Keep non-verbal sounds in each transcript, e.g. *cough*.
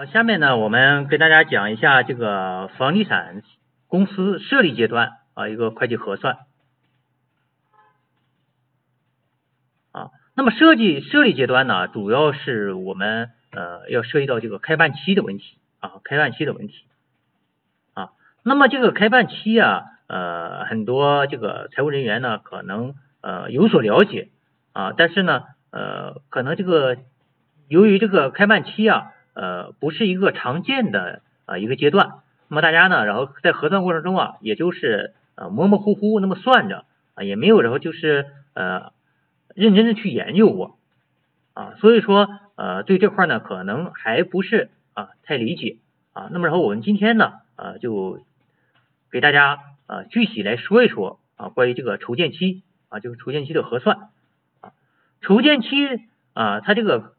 好，下面呢，我们给大家讲一下这个房地产公司设立阶段啊一个会计核算啊。那么设计设立阶段呢，主要是我们呃要涉及到这个开办期的问题啊，开办期的问题啊。那么这个开办期啊，呃，很多这个财务人员呢可能呃有所了解啊，但是呢呃可能这个由于这个开办期啊。呃，不是一个常见的啊一个阶段，那么大家呢，然后在核算过程中啊，也就是呃模模糊糊那么算着啊，也没有然后就是呃认真的去研究过。啊，所以说呃对这块呢可能还不是啊太理解。啊，那么然后我们今天呢呃就给大家啊具体来说一说啊关于这个筹建期啊就是筹建期的核算。啊筹建期啊它这个。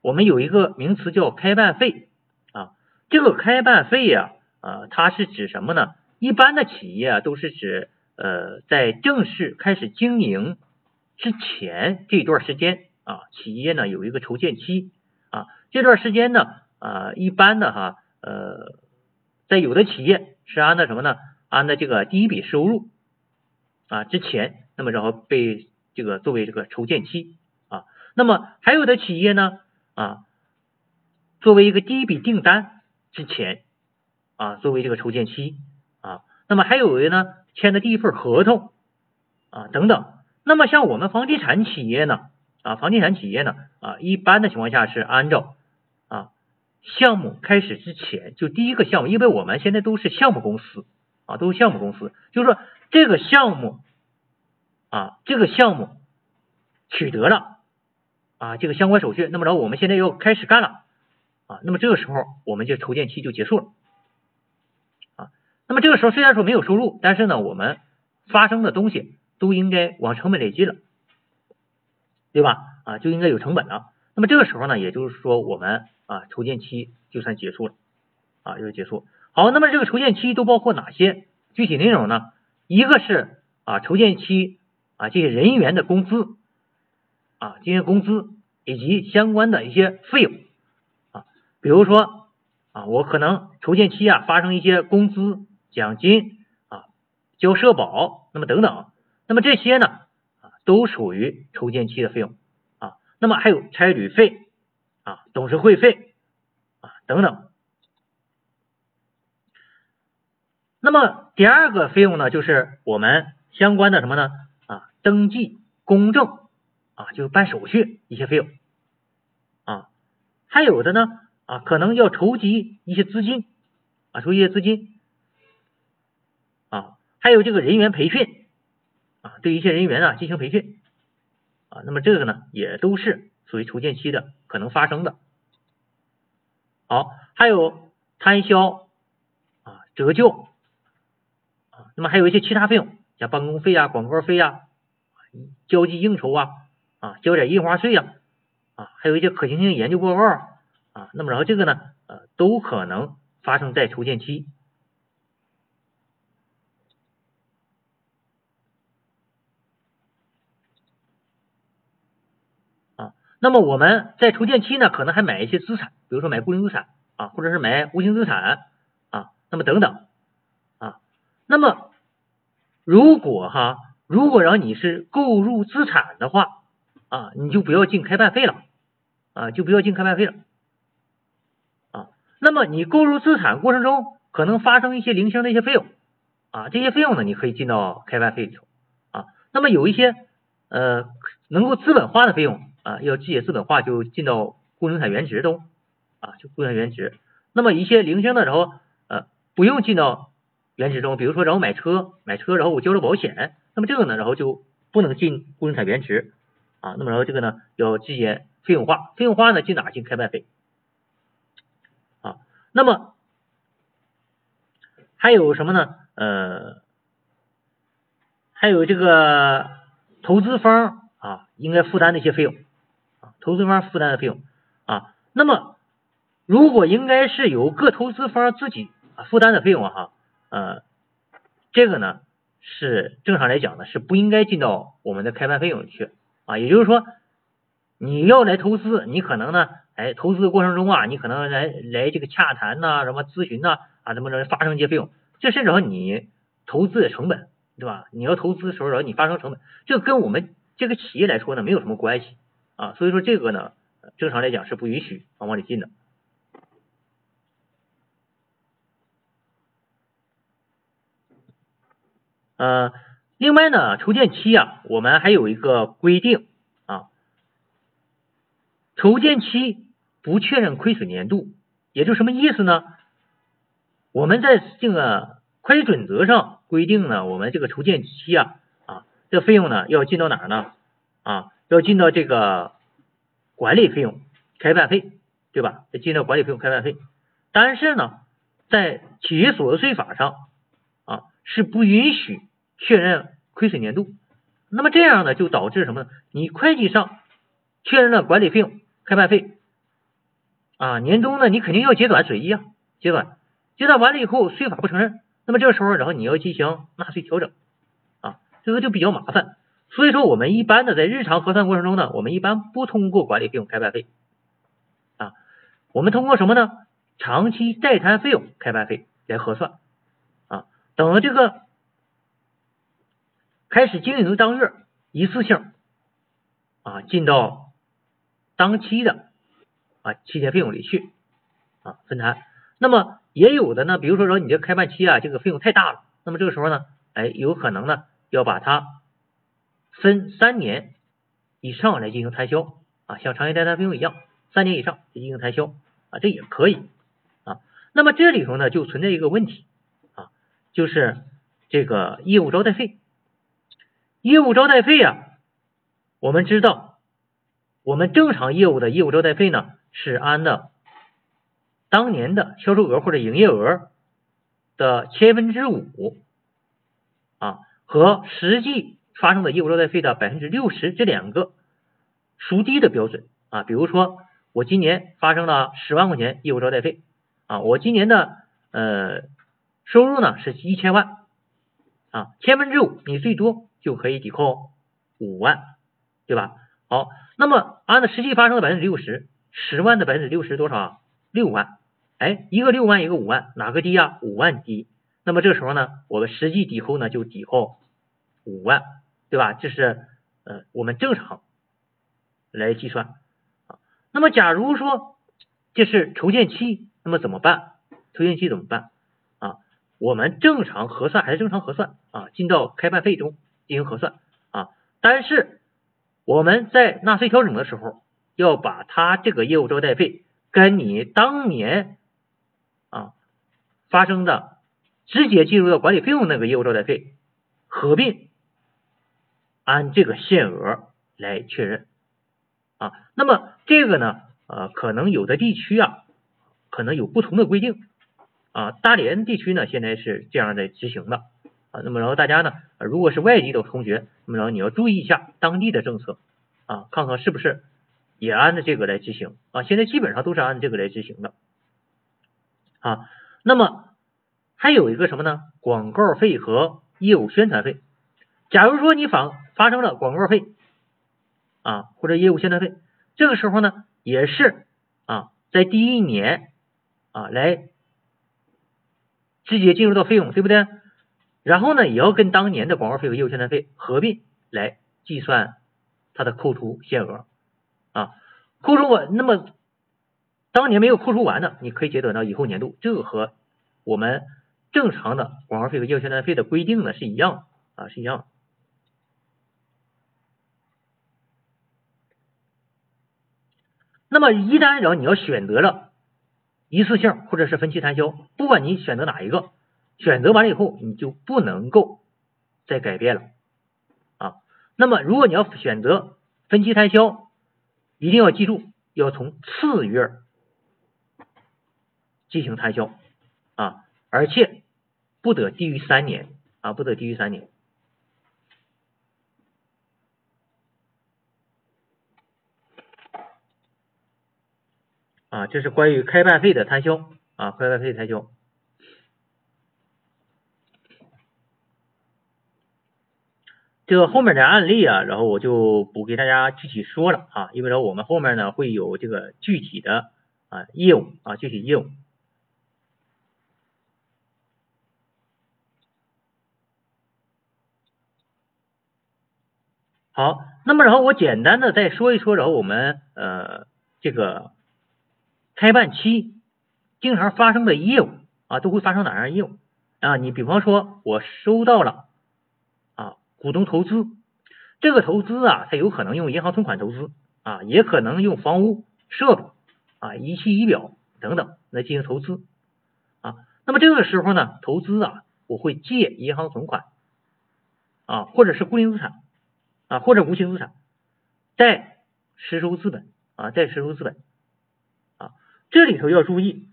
我们有一个名词叫开办费啊，这个开办费呀，啊，它是指什么呢？一般的企业啊，都是指呃，在正式开始经营之前这段时间啊，企业呢有一个筹建期啊，这段时间呢啊，一般的哈呃，在有的企业是按照什么呢？按照这个第一笔收入啊之前，那么然后被这个作为这个筹建期啊，那么还有的企业呢？啊，作为一个第一笔订单之前啊，作为这个筹建期啊，那么还有呢，签的第一份合同啊等等。那么像我们房地产企业呢啊，房地产企业呢啊，一般的情况下是按照啊项目开始之前就第一个项目，因为我们现在都是项目公司啊，都是项目公司，就是说这个项目啊，这个项目取得了。啊，这个相关手续，那么着我们现在要开始干了啊，那么这个时候我们就筹建期就结束了啊，那么这个时候虽然说没有收入，但是呢，我们发生的东西都应该往成本累积了，对吧？啊，就应该有成本了。那么这个时候呢，也就是说我们啊筹建期就算结束了啊，就结束。好，那么这个筹建期都包括哪些具体内容呢？一个是啊筹建期啊这些人员的工资。啊，这些工资以及相关的一些费用啊，比如说啊，我可能筹建期啊发生一些工资、奖金啊、交社保，那么等等，那么这些呢啊都属于筹建期的费用啊。那么还有差旅费啊、董事会费啊等等。那么第二个费用呢，就是我们相关的什么呢啊，登记公证。啊，就办手续一些费用啊，还有的呢啊，可能要筹集一些资金啊，筹集一些资金啊，还有这个人员培训啊，对一些人员啊进行培训啊，那么这个呢也都是属于筹建期的可能发生的。好，还有摊销啊，折旧啊，那么还有一些其他费用，像办公费啊、广告费啊、交际应酬啊。啊，交点印花税呀，啊，还有一些可行性研究报告啊，那么然后这个呢，呃，都可能发生在筹建期啊。那么我们在筹建期呢，可能还买一些资产，比如说买固定资产啊，或者是买无形资产啊，那么等等啊。那么如果哈，如果让你是购入资产的话，啊，你就不要进开办费了，啊，就不要进开办费了，啊，那么你购入资产过程中可能发生一些零星的一些费用，啊，这些费用呢，你可以进到开办费里头，啊，那么有一些呃能够资本化的费用，啊，要记资本化就进到固定资产原值中，啊，就固定原值，那么一些零星的，然后呃不用进到原值中，比如说然后买车，买车然后我交了保险，那么这个呢，然后就不能进固定资产原值。啊，那么然后这个呢要进行费用化，费用化呢进哪进开办费啊？那么还有什么呢？呃，还有这个投资方啊应该负担的一些费用啊，投资方负担的费用啊。那么如果应该是由各投资方自己负担的费用哈，呃，这个呢是正常来讲呢是不应该进到我们的开办费用去。啊，也就是说，你要来投资，你可能呢哎，投资的过程中啊，你可能来来这个洽谈呐，什么咨询呐，啊，怎么着发生一些费用，这是着你投资的成本，对吧？你要投资的时候，然后你发生成本，这跟我们这个企业来说呢，没有什么关系啊，所以说这个呢，正常来讲是不允许往里进的。呃，另外呢，筹建期啊，我们还有一个规定啊，筹建期。不确认亏损年度，也就什么意思呢？我们在这个会计准则上规定呢，我们这个筹建期啊啊，这个费用呢要进到哪儿呢？啊，要进到这个管理费用、开办费，对吧？要进到管理费用、开办费。但是呢，在企业所得税法上啊是不允许确认亏损年度。那么这样呢，就导致什么呢？你会计上确认了管理费用、开办费。啊，年终呢，你肯定要结转损益啊，结转，结转完了以后，税法不承认，那么这个时候，然后你要进行纳税调整，啊，这个就比较麻烦。所以说，我们一般的在日常核算过程中呢，我们一般不通过管理费用开办费，啊，我们通过什么呢？长期待摊费用开办费来核算，啊，等这个开始经营当月，一次性啊进到当期的。啊，期间费用里去啊分摊，那么也有的呢，比如说说你这开办期啊，这个费用太大了，那么这个时候呢，哎，有可能呢要把它分三年以上来进行摊销啊，像长期待摊费用一样，三年以上进行摊销啊，这也可以啊。那么这里头呢就存在一个问题啊，就是这个业务招待费，业务招待费啊，我们知道我们正常业务的业务招待费呢。是按的当年的销售额或者营业额的千分之五啊，和实际发生的业务招待费的百分之六十这两个孰低的标准啊。比如说，我今年发生了十万块钱业务招待费啊，我今年的呃收入呢是一千万啊，千分之五你最多就可以抵扣五万，对吧？好，那么按照实际发生的百分之六十。十万的百分之六十多少？六万。哎，一个六万，一个五万，哪个低呀？五万低。那么这个时候呢，我们实际抵扣呢就抵扣五万，对吧？这是呃我们正常来计算啊。那么假如说这是筹建期，那么怎么办？筹建期怎么办啊？我们正常核算还是正常核算啊？进到开办费中进行核算啊。但是我们在纳税调整的时候。要把他这个业务招待费跟你当年啊发生的直接进入到管理费用那个业务招待费合并，按这个限额来确认啊。那么这个呢呃可能有的地区啊可能有不同的规定啊。大连地区呢现在是这样的执行的啊。那么然后大家呢如果是外地的同学，那么然后你要注意一下当地的政策啊，看看是不是。也按照这个来执行啊，现在基本上都是按这个来执行的啊。那么还有一个什么呢？广告费和业务宣传费。假如说你发发生了广告费啊，或者业务宣传费，这个时候呢，也是啊，在第一年啊来直接进入到费用，对不对？然后呢，也要跟当年的广告费和业务宣传费合并来计算它的扣除限额。啊，扣除完，那么当年没有扣除完的，你可以结转到以后年度，这个和我们正常的广告费和业务宣传费的规定呢是一样啊，是一样。那么一旦然后你要选择了一次性或者是分期摊销，不管你选择哪一个，选择完了以后你就不能够再改变了啊。那么如果你要选择分期摊销，一定要记住，要从次月进行摊销啊，而且不得低于三年啊，不得低于三年啊。这是关于开办费的摊销啊，开办费摊销。这个后面的案例啊，然后我就不给大家具体说了啊，因为呢我们后面呢会有这个具体的啊业务啊具体业务。好，那么然后我简单的再说一说，然后我们呃这个开办期经常发生的业务啊，都会发生哪样业务啊？你比方说我收到了。股东投资，这个投资啊，它有可能用银行存款投资啊，也可能用房屋、设备啊、仪器仪表等等来进行投资啊。那么这个时候呢，投资啊，我会借银行存款啊，或者是固定资产啊，或者无形资产，贷实收资本啊，贷实收资本啊。这里头要注意，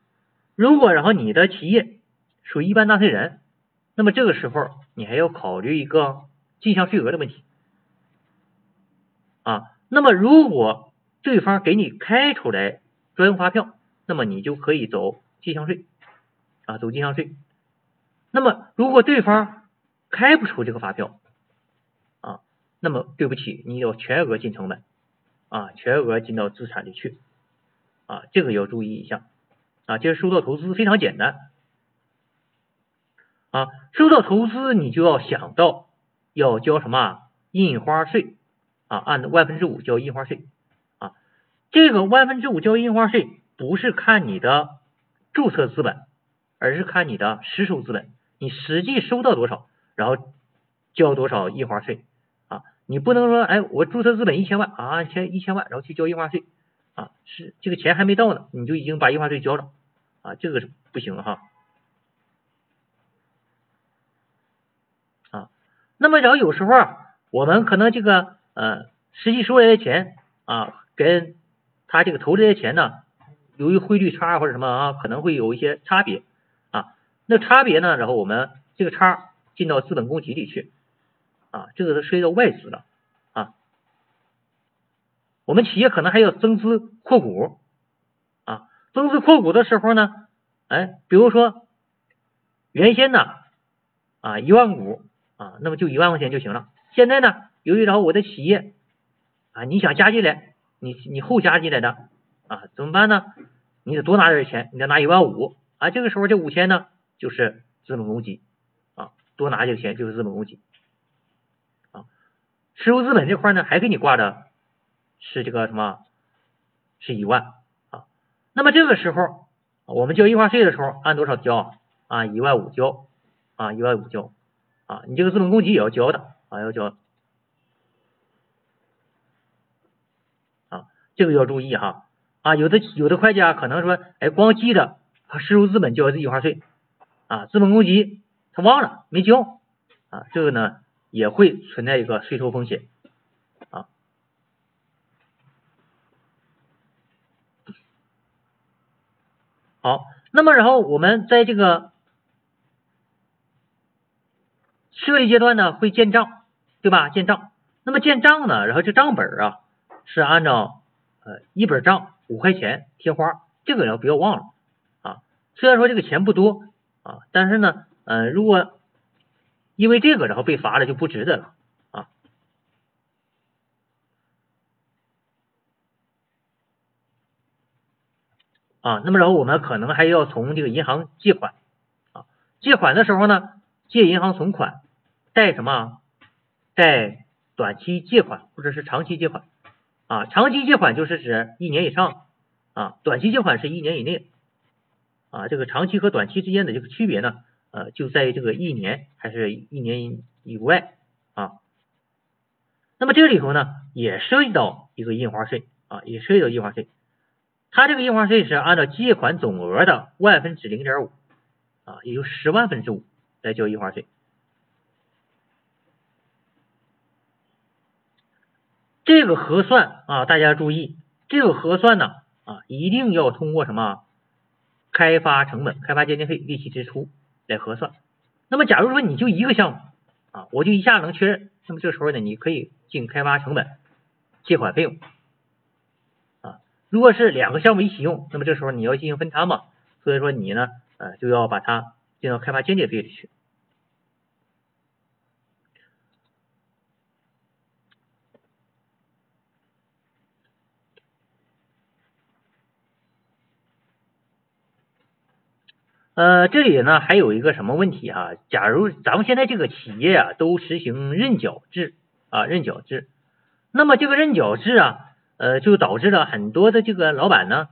如果然后你的企业属于一般纳税人，那么这个时候你还要考虑一个。进项税额的问题啊，那么如果对方给你开出来专用发票，那么你就可以走进项税啊，走进项税。那么如果对方开不出这个发票啊，那么对不起，你要全额进成本啊，全额进到资产里去啊，这个要注意一下啊。其实收到投资非常简单啊，收到投资你就要想到。要交什么印花税啊？按万分之五交印花税啊。这个万分之五交印花税不是看你的注册资本，而是看你的实收资本。你实际收到多少，然后交多少印花税啊？你不能说，哎，我注册资本一千万啊，千一千万，然后去交印花税啊？是这个钱还没到呢，你就已经把印花税交了啊？这个是不行哈。那么，然后有时候啊，我们可能这个呃，实际收来的钱啊，跟他这个投这些钱呢，由于汇率差或者什么啊，可能会有一些差别啊。那差别呢，然后我们这个差进到资本公积里去啊，这个是涉及到外资了啊。我们企业可能还要增资扩股啊，增资扩股的时候呢，哎，比如说原先呢啊一万股。啊，那么就一万块钱就行了。现在呢，由于然后我的企业啊，你想加进来，你你后加进来的啊，怎么办呢？你得多拿点钱，你得拿一万五啊。这个时候这五千呢，就是资本公积啊，多拿这个钱就是资本公积啊。实收资本这块呢，还给你挂的是这个什么？是一万啊。那么这个时候我们交印花税的时候，按多少交啊？一万五交啊，一万五交。啊，你这个资本公积也要交的啊，要交啊，这个要注意哈啊，有的有的会计啊，可能说，哎，光记得实收资本交印花税啊，资本公积他忘了没交啊，这个呢也会存在一个税收风险啊。好，那么然后我们在这个。设立阶段呢会建账，对吧？建账，那么建账呢，然后这账本啊是按照呃一本账五块钱贴花，这个要不要忘了啊？虽然说这个钱不多啊，但是呢，呃，如果因为这个然后被罚了就不值得了啊啊。那么然后我们可能还要从这个银行借款啊，借款的时候呢，借银行存款。贷什么？贷短期借款或者是长期借款啊？长期借款就是指一年以上啊，短期借款是一年以内啊。这个长期和短期之间的这个区别呢，呃，就在于这个一年还是一年以外啊。那么这里头呢，也涉及到一个印花税啊，也涉及到印花税。它这个印花税是按照借款总额的万分之零点五啊，也就十万分之五来交印花税。这个核算啊，大家注意，这个核算呢啊，一定要通过什么开发成本、开发鉴定费、利息支出来核算。那么，假如说你就一个项目啊，我就一下能确认，那么这时候呢，你可以进开发成本、借款费用啊。如果是两个项目一起用，那么这时候你要进行分摊嘛，所以说你呢呃就要把它进到开发鉴定费里去。呃，这里呢还有一个什么问题哈？假如咱们现在这个企业啊都实行认缴制啊，认缴制，那么这个认缴制啊，呃，就导致了很多的这个老板呢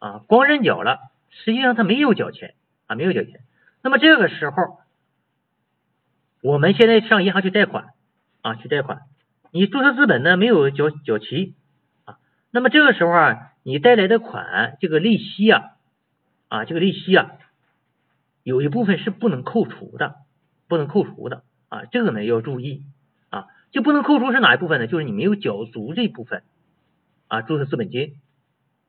啊，光认缴了，实际上他没有缴钱啊，没有缴钱。那么这个时候，我们现在上银行去贷款啊，去贷款，你注册资本呢没有缴缴齐啊，那么这个时候啊，你贷来的款这个利息啊啊，这个利息啊。有一部分是不能扣除的，不能扣除的啊，这个呢要注意啊，就不能扣除是哪一部分呢？就是你没有缴足这部分啊，注册资本金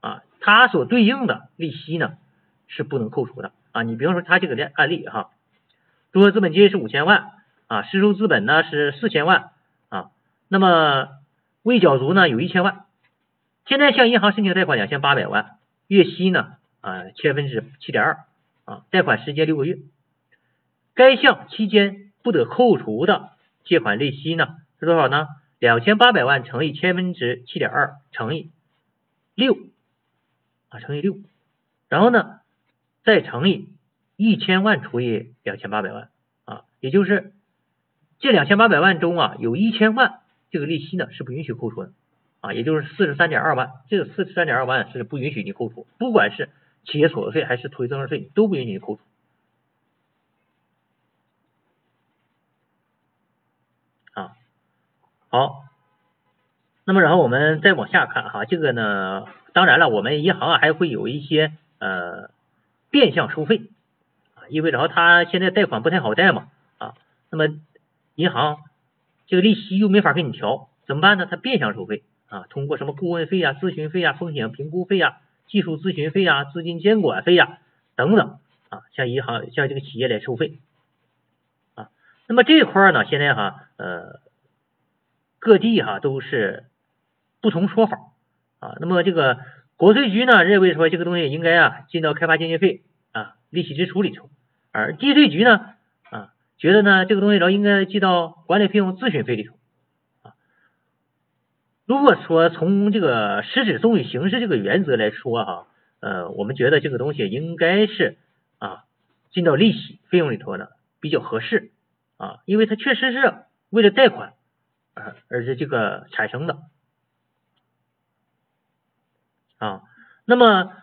啊，它所对应的利息呢是不能扣除的啊。你比方说它这个案例哈，注册资本金是五千万啊，实收资本呢是四千万啊，那么未缴足呢有一千万，现在向银行申请贷款两千八百万，月息呢啊千分之七点二。啊，贷款时间六个月，该项期间不得扣除的借款利息呢是多少呢？两千八百万乘以千分之七点二乘以六啊，乘以六，然后呢再乘以一千万除以两千八百万啊，也就是这两千八百万中啊有一千万这个利息呢是不允许扣除的啊，也就是四十三点二万，这个四十三点二万是不允许你扣除，不管是。企业所得税还是土地增值税都不允许你扣除啊。好，那么然后我们再往下看哈，这个呢，当然了，我们银行啊还会有一些呃变相收费啊，因为然后他现在贷款不太好贷嘛啊，那么银行这个利息又没法给你调，怎么办呢？他变相收费啊，通过什么顾问费啊、咨询费啊、风险评估费啊。技术咨询费啊，资金监管费呀，等等啊，向银行向这个企业来收费啊。那么这一块呢，现在哈呃各地哈都是不同说法啊。那么这个国税局呢认为说这个东西应该啊进到开发经济费啊利息支出里头，而地税局呢啊觉得呢这个东西然后应该记到管理费用咨询费里头。如果说从这个实质送与形式这个原则来说哈，呃，我们觉得这个东西应该是啊进到利息费用里头呢比较合适啊，因为它确实是为了贷款而而是这个产生的啊。那么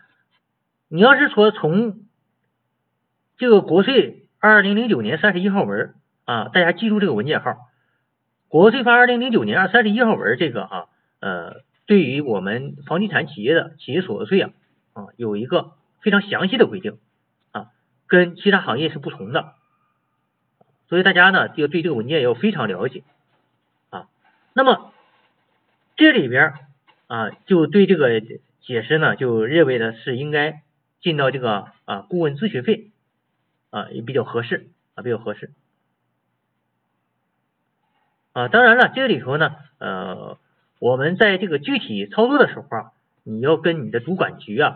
你要是说从这个国税二零零九年三十一号文啊，大家记住这个文件号，国税法二零零九年二三十一号文这个啊。呃，对于我们房地产企业的企业所得税啊啊，有一个非常详细的规定啊，跟其他行业是不同的，所以大家呢要对这个文件要非常了解啊。那么这里边啊，就对这个解释呢，就认为呢是应该进到这个啊顾问咨询费啊也比较合适啊比较合适啊。当然了，这个里头呢呃。我们在这个具体操作的时候啊，你要跟你的主管局啊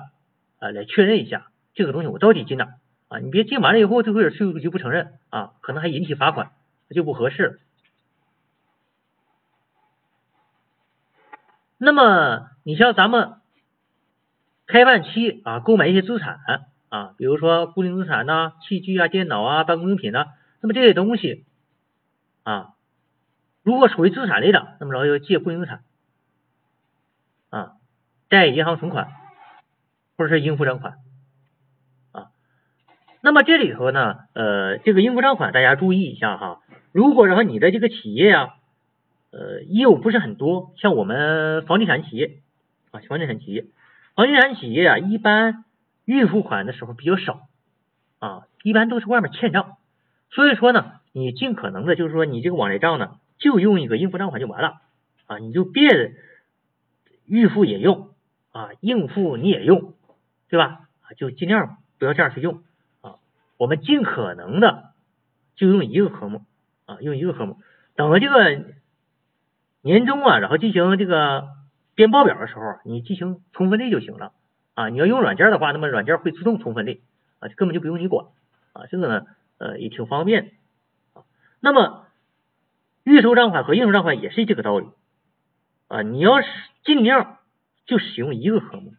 啊来确认一下这个东西我到底进哪啊？你别进完了以后，这会税务局不承认啊，可能还引起罚款，就不合适。那么你像咱们开办期啊，购买一些资产啊，比如说固定资产呐、器具啊、电脑啊、办公用品呐，那么这些东西啊，如果属于资产类的，那么然后要借固定资产。啊，贷银行存款或者是应付账款啊，那么这里头呢，呃，这个应付账款大家注意一下哈。如果然后你的这个企业啊，呃，业务不是很多，像我们房地产企业啊，房地产企业，房地产企业啊，一般预付款的时候比较少啊，一般都是外面欠账，所以说呢，你尽可能的就是说你这个往来账呢，就用一个应付账款就完了啊，你就别。预付也用啊，应付你也用，对吧？啊，就尽量不要这样去用啊。我们尽可能的就用一个科目啊，用一个科目。等这个年终啊，然后进行这个编报表的时候，你进行充分类就行了啊。你要用软件的话，那么软件会自动充分类啊，根本就不用你管啊。这个呢，呃，也挺方便啊。那么预收账款和应收账款也是这个道理。啊，你要是尽量就使用一个科目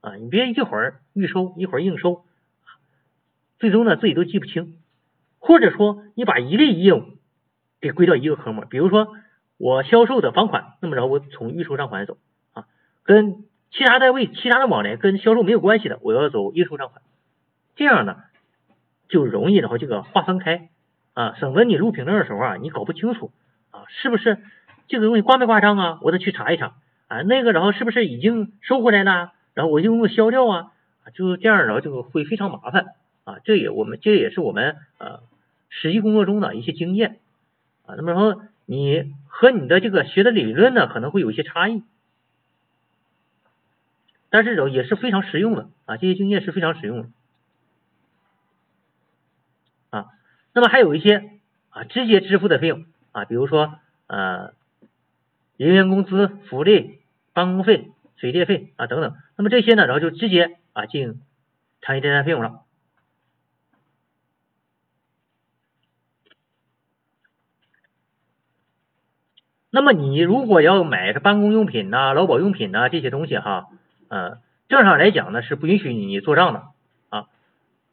啊，你别一会儿预收一会儿应收，最终呢自己都记不清，或者说你把一类业务给归到一个科目，比如说我销售的房款，那么然后我从预收账款走啊，跟其他单位其他的往来跟销售没有关系的，我要走应收账款，这样呢就容易然后这个划分开啊，省得你录凭证的时候啊你搞不清楚啊是不是这个东西挂没挂账啊，我得去查一查啊那个然后是不是已经收回来了，然后我就用销掉啊。就这样，然后就会非常麻烦啊！这也我们这也是我们呃实际工作中的一些经验啊。那么然后你和你的这个学的理论呢可能会有一些差异，但是呢也是非常实用的啊！这些经验是非常实用的啊。那么还有一些啊直接支付的费用啊，比如说呃人员工资、福利、办公费、水电费啊等等。那么这些呢，然后就直接。啊，进长期贷贷费用了。那么你如果要买是办公用品呐、劳保用品呐这些东西哈，呃，正常来讲呢是不允许你做账的啊。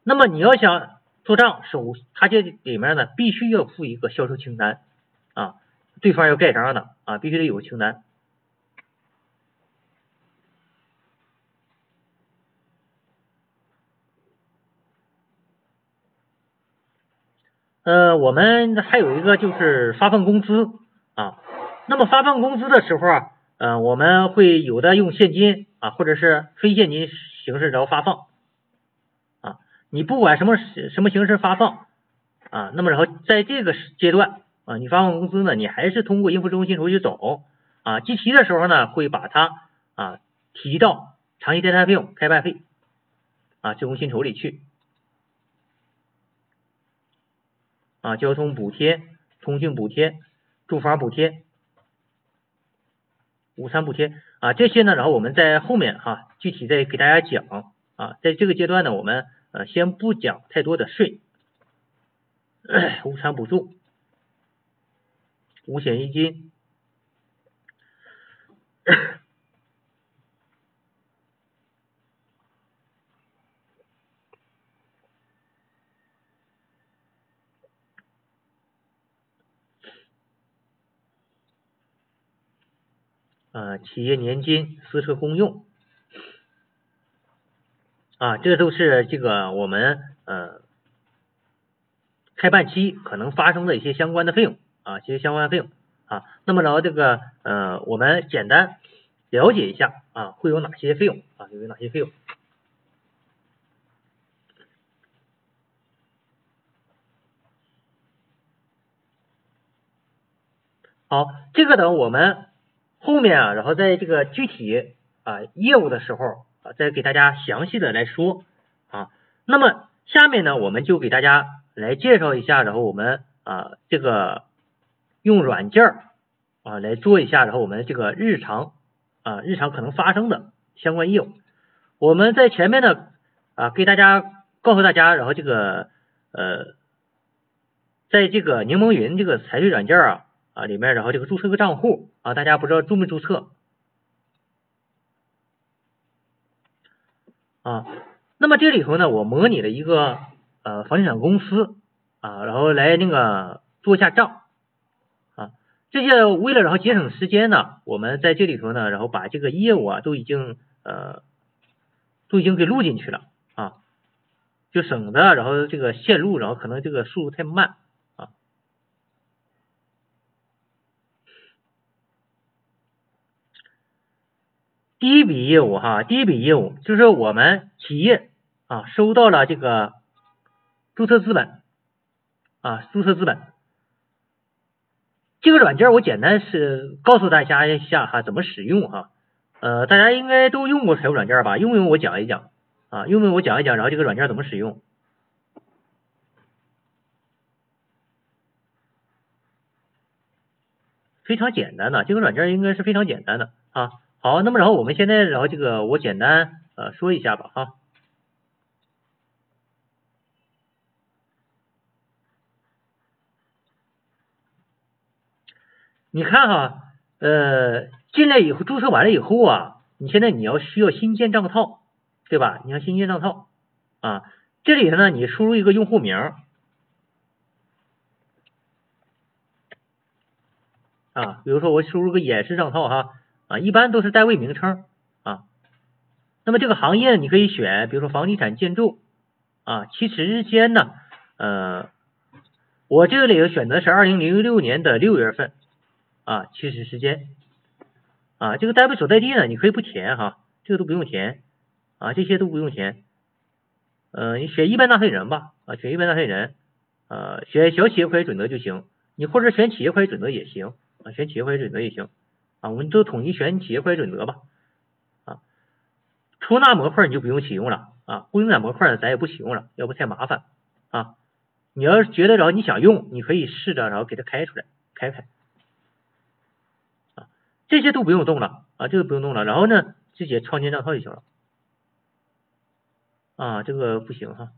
那么你要想做账，首他这里面呢必须要附一个销售清单啊，对方要盖章的啊，必须得有个清单。呃，我们还有一个就是发放工资啊。那么发放工资的时候啊，呃，我们会有的用现金啊，或者是非现金形式然后发放啊。你不管什么什么形式发放啊，那么然后在这个阶段啊，你发放工资呢，你还是通过应付中心手续走啊。计提的时候呢，会把它啊提到长期待摊费用、开办费啊职工薪酬里去。啊，交通补贴、通讯补贴、住房补贴、午餐补贴啊，这些呢，然后我们在后面哈具体再给大家讲啊，在这个阶段呢，我们呃先不讲太多的税，*coughs* 午餐补助、五险一金。啊，企业年金、私车公用，啊，这都是这个我们呃开办期可能发生的一些相关的费用啊，一些相关的费用啊。那么然后这个呃，我们简单了解一下啊，会有哪些费用啊？有哪些费用？好，这个呢，我们。后面啊，然后在这个具体啊业务的时候啊，再给大家详细的来说啊。那么下面呢，我们就给大家来介绍一下，然后我们啊这个用软件啊来做一下，然后我们这个日常啊日常可能发生的相关业务。我们在前面呢啊给大家告诉大家，然后这个呃在这个柠檬云这个财税软件啊。啊，里面然后这个注册个账户啊，大家不知道注没注册啊？那么这里头呢，我模拟了一个呃房地产公司啊，然后来那个做一下账。这些为了然后节省时间呢，我们在这里头呢，然后把这个业务啊都已经呃都已经给录进去了啊，就省得然后这个线路，然后可能这个速度太慢啊。第一笔业务哈，第一笔业务就是我们企业啊收到了这个注册资本啊注册资本，这个软件我简单是告诉大家一下哈怎么使用哈，呃大家应该都用过财务软件吧？用不用我讲一讲啊？用不用我讲一讲？然后这个软件怎么使用？非常简单的，这个软件应该是非常简单的啊。好，那么然后我们现在然后这个我简单呃说一下吧哈。你看哈，呃，进来以后注册完了以后啊，你现在你要需要新建账套，对吧？你要新建账套啊，这里头呢，你输入一个用户名啊，比如说我输入个演示账号哈啊，一般都是单位名称啊。那么这个行业你可以选，比如说房地产建筑啊，其时间呢，呃，我这里头选择是二零零六年的六月份啊，起始时间。啊，这个单位所在地呢，你可以不填哈，这个都不用填。啊，这些都不用填。呃，你选一般纳税人吧啊，选一般纳税人，呃，选小企业会计准则就行，你或者选企业会计准则也行。啊，选企业会计准则也行。啊，我们都统一选企业会计准则吧。啊，出纳模块你就不用启用了。啊，雇佣者模块呢咱也不启用了，要不太麻烦。啊。你要是觉得然后你想用，你可以试着然后给它开出来，开开，这些都不用动了啊，这个不用动了，然后呢，直接创建账号就行了。啊，这个不行哈。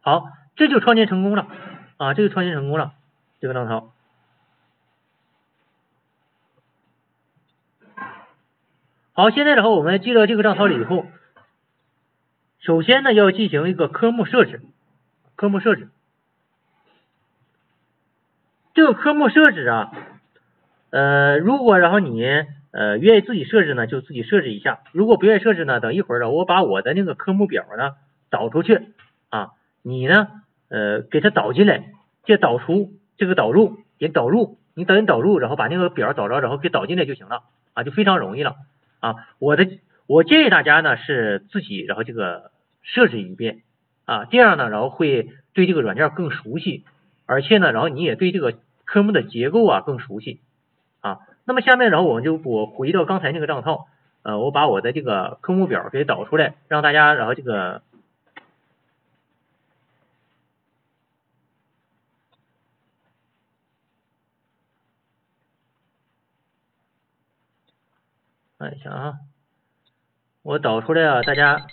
好，这就创建成功了啊，这就创建成功了，这个账号。好，现在的话我们进到这个账号里以后，首先呢要进行一个科目设置，科目设置，这个科目设置啊。呃，如果然后你呃愿意自己设置呢，就自己设置一下。如果不愿意设置呢，等一会儿呢，我把我的那个科目表呢导出去啊，你呢呃给它导进来，这导出这个导入也导入，你等你导入，然后把那个表导着，然后给导进来就行了啊，就非常容易了啊。我的我建议大家呢是自己然后这个设置一遍啊，这样呢然后会对这个软件更熟悉，而且呢然后你也对这个科目的结构啊更熟悉。啊，那么下面然后我们就我回到刚才那个账号，呃，我把我的这个科目表给导出来，让大家然后这个，看一下啊，我导出来啊，大家。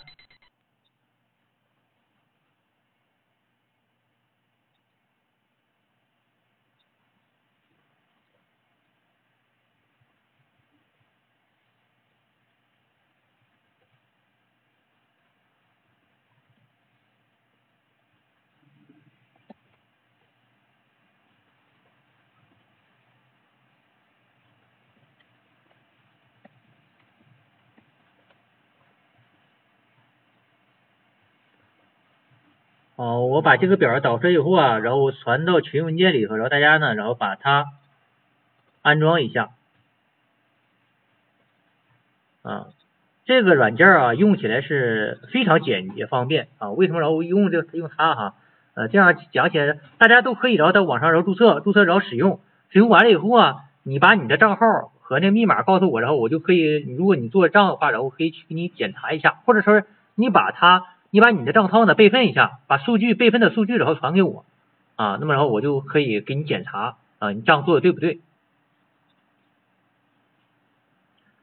哦，我把这个表导出来以后啊，然后传到群文件里头，然后大家呢，然后把它安装一下啊。这个软件啊，用起来是非常简洁方便啊。为什么然后用这个用它哈？呃，这样讲起来，大家都可以然后在网上然后注册，注册然后使用，使用完了以后啊，你把你的账号和那密码告诉我，然后我就可以，如果你做账的话，然后可以去给你检查一下，或者说你把它。你把你的账号呢备份一下，把数据备份的数据然后传给我啊，那么然后我就可以给你检查啊，你账做的对不对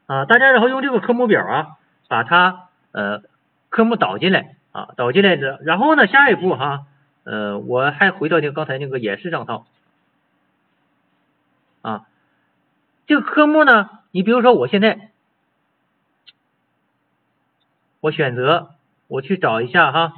啊？大家然后用这个科目表啊，把它呃科目导进来啊，导进来的，然后呢下一步哈，呃我还回到那个刚才那个演示账号啊，这个科目呢，你比如说我现在我选择。我去找一下哈，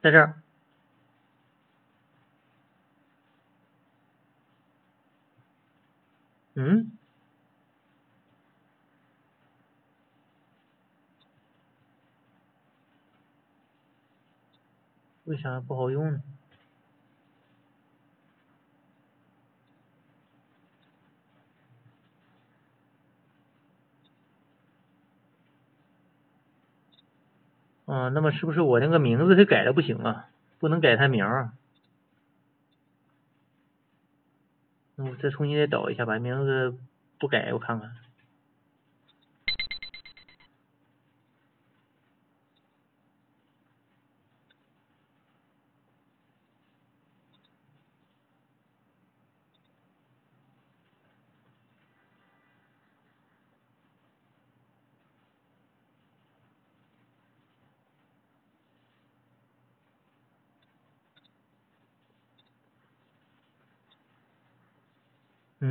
在这儿，嗯。为啥不好用呢？啊，那么是不是我那个名字给改了不行啊？不能改他名儿？那我再重新再导一下，把名字不改，我看看。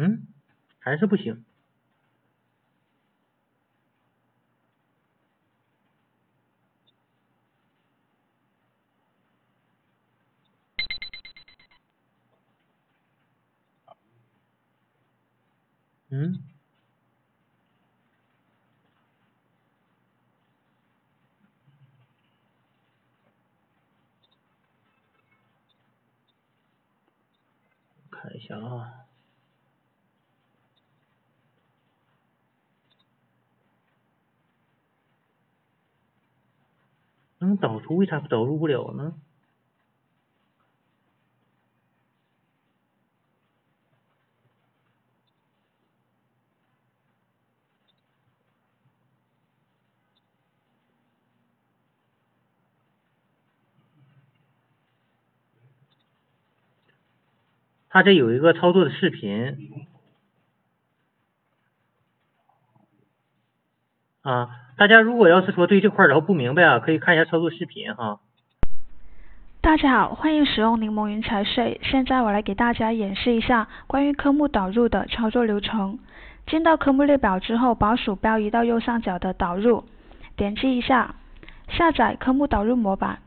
嗯，还是不行。嗯，看一下啊，能导出为啥导入不了呢？他这有一个操作的视频啊，大家如果要是说对这块然后不明白啊，可以看一下操作视频哈。大家好，欢迎使用柠檬云财税。现在我来给大家演示一下关于科目导入的操作流程。进到科目列表之后，把鼠标移到右上角的导入，点击一下下载科目导入模板。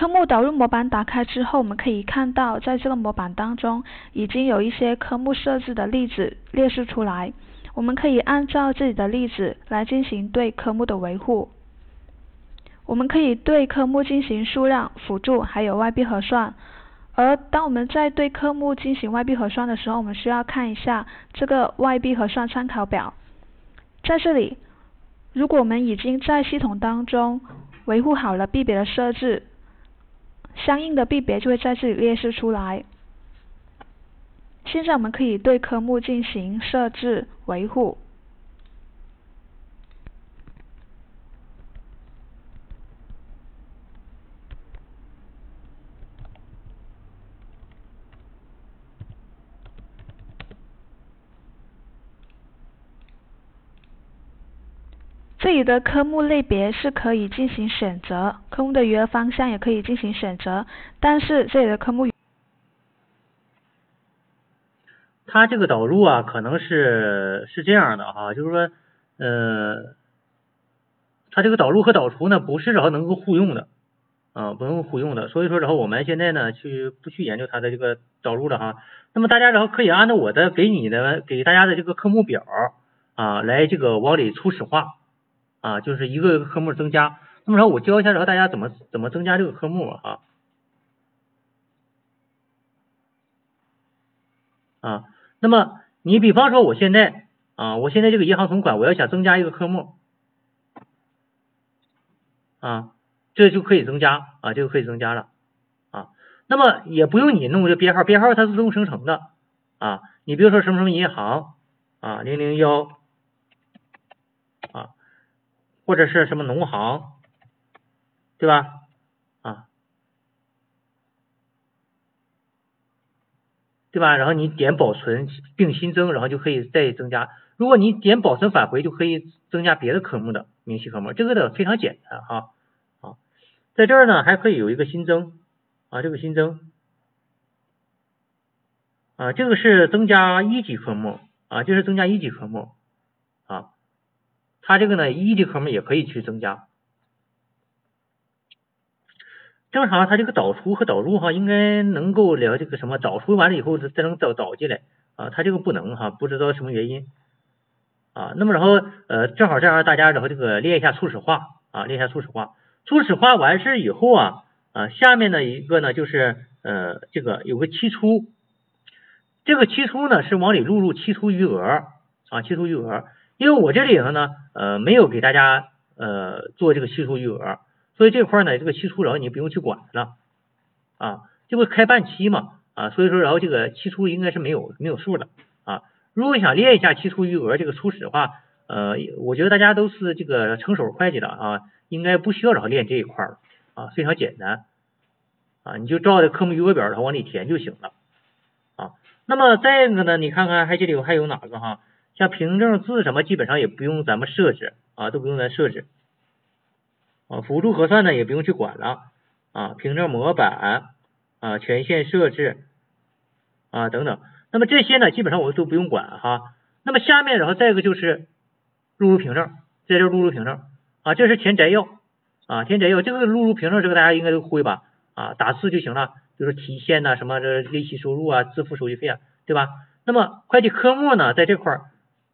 科目导入模板打开之后，我们可以看到，在这个模板当中，已经有一些科目设置的例子列示出来。我们可以按照自己的例子来进行对科目的维护。我们可以对科目进行数量、辅助，还有外币核算。而当我们在对科目进行外币核算的时候，我们需要看一下这个外币核算参考表。在这里，如果我们已经在系统当中维护好了币别的设置。相应的币别就会在这里列示出来。现在我们可以对科目进行设置维护。这里的科目类别是可以进行选择，科目的余额方向也可以进行选择，但是这里的科目，它这个导入啊，可能是是这样的哈，就是说，呃，它这个导入和导出呢，不是然后能够互用的，啊，不能互用的，所以说然后我们现在呢，去不去研究它的这个导入了哈，那么大家然后可以按照我的给你的给大家的这个科目表啊，来这个往里初始化。啊，就是一个一个科目增加，那么说我教一下，然后大家怎么怎么增加这个科目啊？啊，那么你比方说我现在啊，我现在这个银行存款，我要想增加一个科目啊，这就可以增加啊，这个可以增加了啊。那么也不用你弄这编号，编号它自动生成的啊。你比如说什么什么银行啊，零零幺。或者是什么农行，对吧？啊，对吧？然后你点保存并新增，然后就可以再增加。如果你点保存返回，就可以增加别的科目的明细科目。这个的非常简单哈。啊，在这儿呢还可以有一个新增啊，这个新增啊，这个是增加一级科目啊，这是增加一级科目。它这个呢，一级科目也可以去增加。正常它这个导出和导入哈，应该能够了这个什么导出完了以后再能导导进来啊，它这个不能哈，不知道什么原因啊。那么然后呃，正好这样大家然后这个练一下初始化啊，练一下初始化。初始化完事以后啊啊，下面的一个呢就是呃这个有个期初，这个期初呢是往里录入期初余额啊，期初余额。因为我这里头呢，呃，没有给大家呃做这个期初余额，所以这块呢，这个期初然后你不用去管了啊，这不开办期嘛啊，所以说然后这个期初应该是没有没有数的啊。如果想练一下期初余额这个初始的话，呃，我觉得大家都是这个成熟会计的啊，应该不需要然后练这一块了啊，非常简单啊，你就照着科目余额表然后往里填就行了啊。那么再一个呢，你看看还这里还有哪个哈？像凭证字什么，基本上也不用咱们设置啊，都不用咱设置啊。辅助核算呢，也不用去管了啊，凭证模板啊，权限设置啊等等。那么这些呢，基本上我都不用管哈。那么下面然后再一个就是录入凭证，这就是录入凭证啊，这是填摘要啊，填摘要这个录入凭证这个大家应该都会吧啊，打字就行了，比如说提现呐，什么这利息收入啊，支付手续费啊，对吧？那么会计科目呢，在这块儿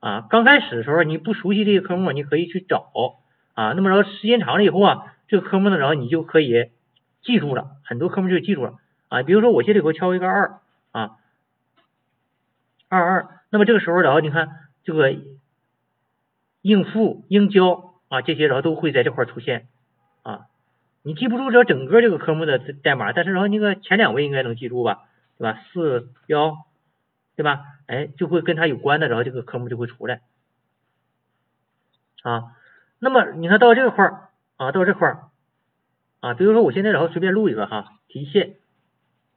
啊，刚开始的时候你不熟悉这个科目，你可以去找啊，那么然后时间长了以后啊，这个科目呢，然后你就可以记住了，很多科目就记住了啊，比如说我这里头敲一个二啊。二二，那么这个时候，然后你看这个应付、应交啊，这些然后都会在这块出现啊。你记不住这整个这个科目的代码，但是然后那个前两位应该能记住吧，对吧？四幺，对吧？哎，就会跟它有关的，然后这个科目就会出来啊。那么你看到这块儿啊，到这块儿啊，比如说我现在然后随便录一个哈，提现、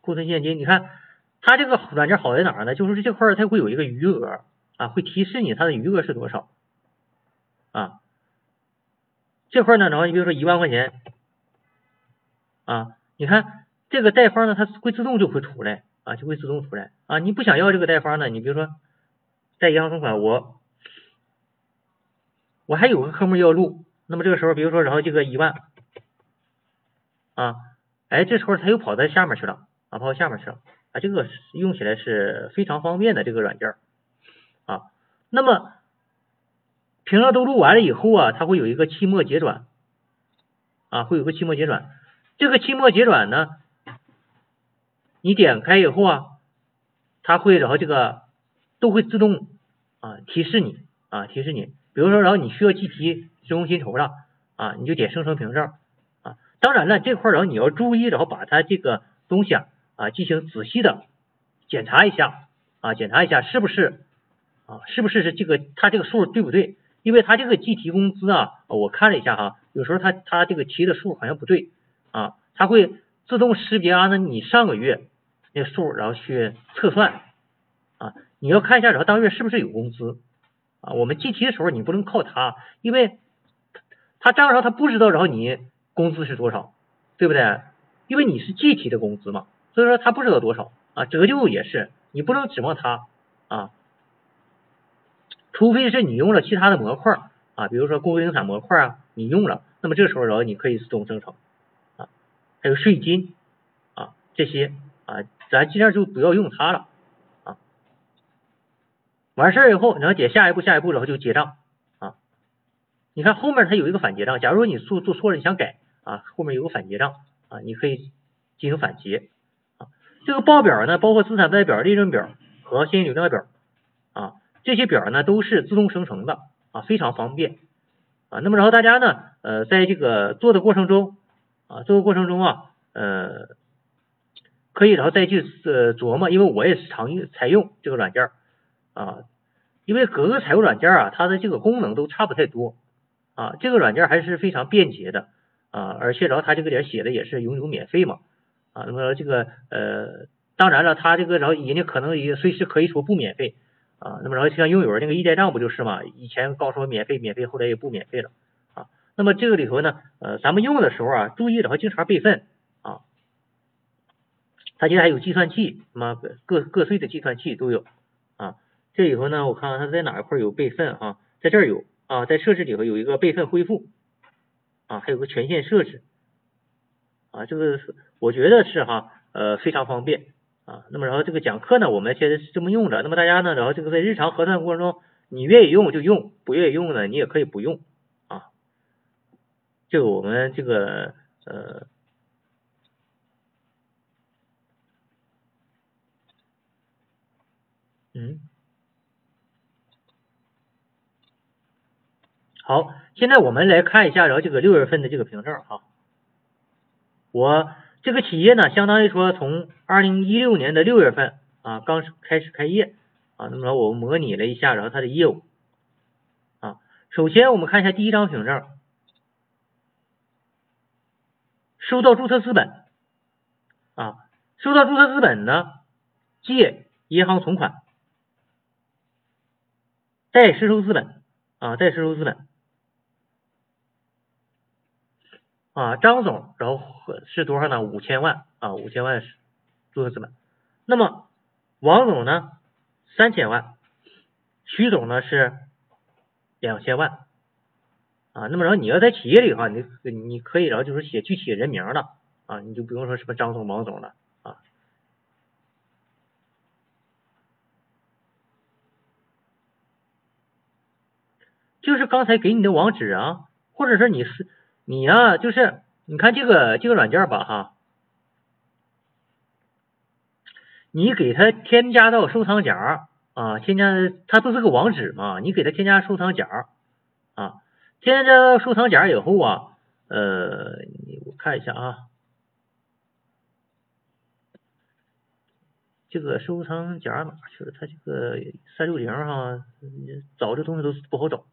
库存现金，你看。它这个软件好在哪儿呢？就是这块它会有一个余额啊，会提示你它的余额是多少啊。这块呢，然后你比如说一万块钱啊，你看这个贷方呢，它会自动就会出来啊，就会自动出来啊。你不想要这个代方呢，你比如说在银行存款，我我还有个科目要录，那么这个时候，比如说然后这个一万啊，哎，这时候它又跑到下面去了啊，跑到下面去了。啊，这个用起来是非常方便的这个软件啊。那么凭证都录完了以后啊，它会有一个期末结转啊，会有个期末结转。这个期末结转呢，你点开以后啊，它会然后这个都会自动啊提示你啊提示你。比如说，然后你需要计提职工薪酬了啊，你就点生成凭证啊。当然了，这块然后你要注意，然后把它这个东西啊。啊，进行仔细的检查一下啊，检查一下是不是啊，是不是是这个他这个数对不对？因为他这个计提工资啊，我看了一下哈，有时候他他这个提的数好像不对啊，他会自动识别按照你上个月那数，然后去测算啊，你要看一下然后当月是不是有工资啊？我们计提的时候你不能靠他，因为他账上他不知道然后你工资是多少，对不对？因为你是计提的工资嘛。所以说他不知道多少啊，折旧也是，你不能指望他啊，除非是你用了其他的模块啊，比如说固定资产模块啊，你用了，那么这个时候然后你可以自动生成，还有税金啊这些啊，咱尽量就不要用它了啊。完事儿以后，然后点下一步，下一步然后就结账啊。你看后面它有一个反结账，假如说你做做错了，你想改啊，后面有个反结账啊，你可以进行反结啊。这个报表呢，包括资产负债表、利润表和现金流量表啊，这些表呢都是自动生成的啊，非常方便啊。那么然后大家呢，呃，在这个做的过程中啊，这个过程中啊，呃，可以然后再去呃琢磨，因为我也是常用采用这个软件啊，因为各个采用软件啊，它的这个功能都差不太多啊，这个软件还是非常便捷的啊，而且然后它这个点写的也是永久免费嘛。啊，那么这个呃，当然了，他这个然后人家可能也随时可以说不免费啊。那么然后像拥有那个易代账不就是嘛？以前告诉我免费免费，后来也不免费了。那么这个里头呢，呃，咱们用的时候啊，注意然后经常备份啊。它现在还有计算器，什么各各税的计算器都有啊。这里头呢，我看看它在哪一块有备份啊？在这儿有啊，在设置里头有一个备份恢复啊，还有个权限设置。啊，这个是我觉得是哈，呃，非常方便啊。那么然后这个讲课呢，我们现在是这么用的。那么大家呢，然后这个在日常核算过程中，你愿意用就用，不愿意用呢，你也可以不用。这个我们这个呃，嗯，好，现在我们来看一下，然后这个六月份的这个凭证哈。我这个企业呢，相当于说从二零一六年的六月份啊，刚开始开业啊，那么我模拟了一下，然后它的业务啊，首先我们看一下第一张凭证，收到注册资本啊，收到注册资本呢，借银行存款，贷实收资本啊，贷实收资本。啊，张总，然后是多少呢？五千万啊，五千万是注册资本。那么王总呢？三千万。徐总呢是两千万啊。那么然后你要在企业里的话，你你可以然后就是写具体人名了啊，你就不用说什么张总、王总了啊。就是刚才给你的网址啊，或者是你是你呀，就是你看这个这个软件吧哈，你给它添加到收藏夹啊，添加它不是个网址嘛，你给它添加收藏夹，添加到收藏夹以后啊，呃，我看一下啊，这个收藏夹哪去了？它这个三六零哈，找这东西都不好找。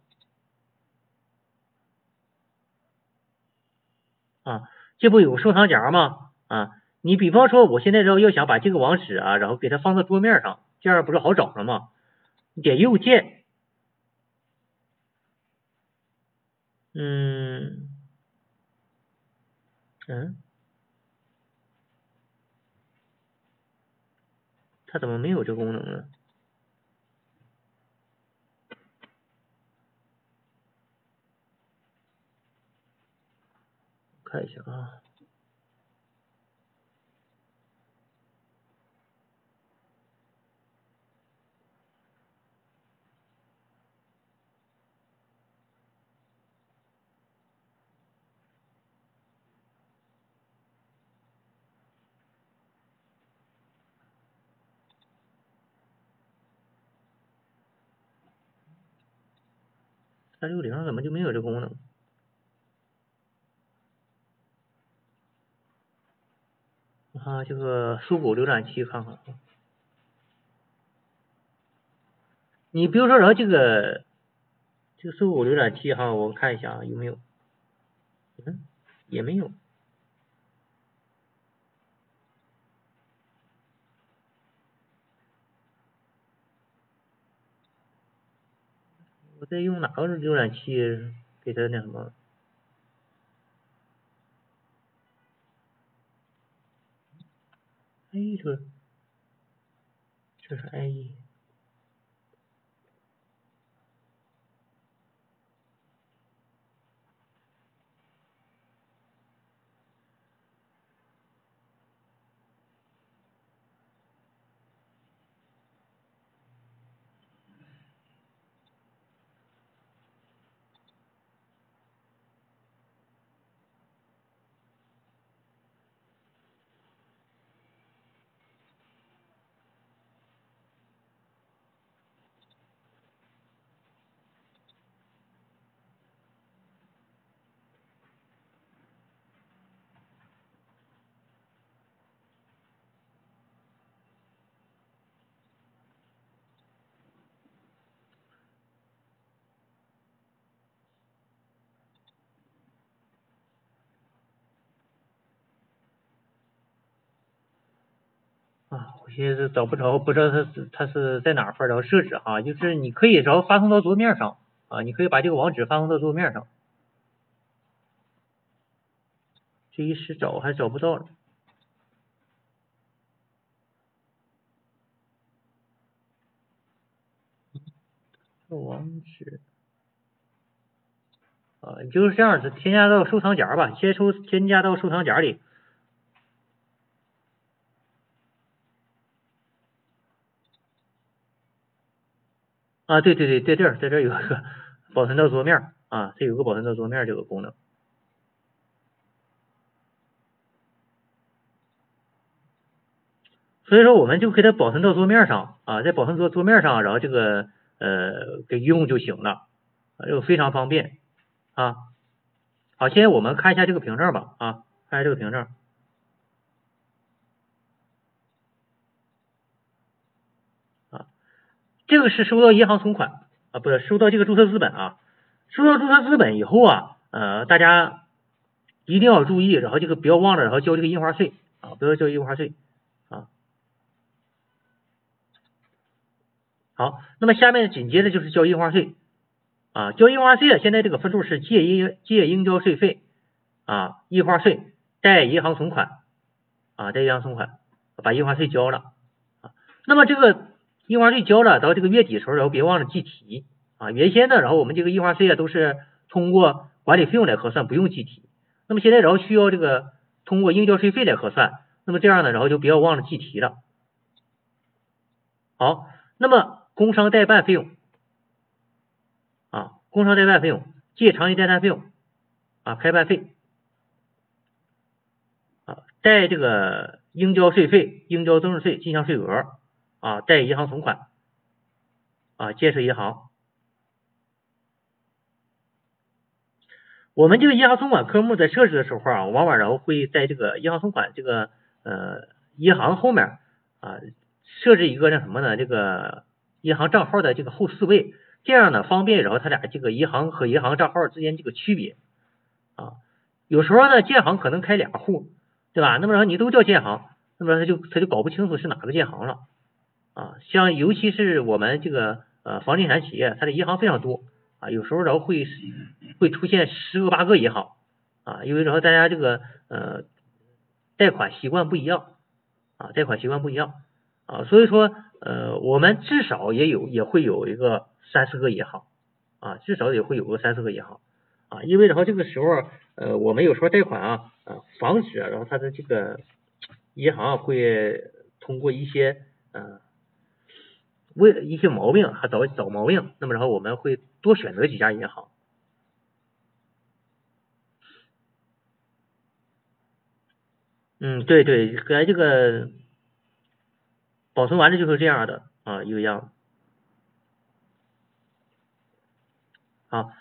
啊，这不有收藏夹吗？啊，你比方说，我现在要要想把这个网址啊，然后给它放到桌面上，这样不是好找了吗？点右键，嗯，嗯，它怎么没有这功能呢？看一下啊，三六零怎么就没有这功能？啊，这个搜狗浏览器看看，你比如说，然后这个这个搜狗浏览器哈，我看一下，有没有？嗯，也没有。在用哪个浏览器给它那什么？哎，这这是 IE。我现在是找不着，不知道它是它是在哪块儿，然后设置哈，就是你可以然后发送到桌面上啊，你可以把这个网址发送到桌面上。这一时找还找不到了。网址啊，就是这样子，添加到收藏夹吧，先收添加到收藏夹里。啊，对对对，在这儿，在这儿有一个 *laughs* 保存到桌面啊，这有个保存到桌面这个功能。所以说，我们就给它保存到桌面上啊，在保存桌桌面上，然后这个呃给用就行了，这个非常方便啊。好，现在我们看一下这个凭证吧啊，看一下这个凭证。这个是收到银行存款啊，不是收到这个注册资本啊，收到注册资本以后啊，呃，大家一定要注意，然后这个不要忘了，然后交这个印花税啊，不要交印花税啊。好，那么下面紧接着就是交印花税啊，交印花税啊，现在这个分数是借应借应交税费啊，印花税贷银行存款啊，贷银行存款，把印花税交了啊。那么这个印花税交了，到这个月底的时候，然后别忘了计提啊。原先呢，然后我们这个印花税啊都是通过管理费用来核算，不用计提。那么现在然后需要这个通过应交税费来核算，那么这样呢，然后就不要忘了计提了。好，那么工商代办费用啊，工商代办费用、借长期贷贷费用啊、开办费啊、贷这个应交税费、应交增值税进项税额啊、贷银行存款啊、建设银行。我们这个银行存款科目在设置的时候啊，往往然后会在这个银行存款这个呃银行后面啊。设置一个那什么呢？这个银行账号的这个后四位，这样呢方便，然后他俩这个银行和银行账号之间这个区别啊。有时候呢建行可能开俩户，对吧？那么然后你都叫建行，那么他就他就搞不清楚是哪个建行了啊。像尤其是我们这个呃房地产企业，它的银行非常多啊，有时候然后会会出现十个八个银行啊，因为然后大家这个呃贷款习惯不一样啊，贷款习惯不一样。啊，所以说，呃，我们至少也有也会有一个三四个银行，啊，至少也会有个三四个银行，啊，因为然后这个时候，呃，我们有时候贷款啊，啊，防止然后他的这个银行会通过一些，呃，为一些毛病还找找毛病，那么然后我们会多选择几家银行。嗯，对对，来这个。保存完了就是这样的啊，一个样。好，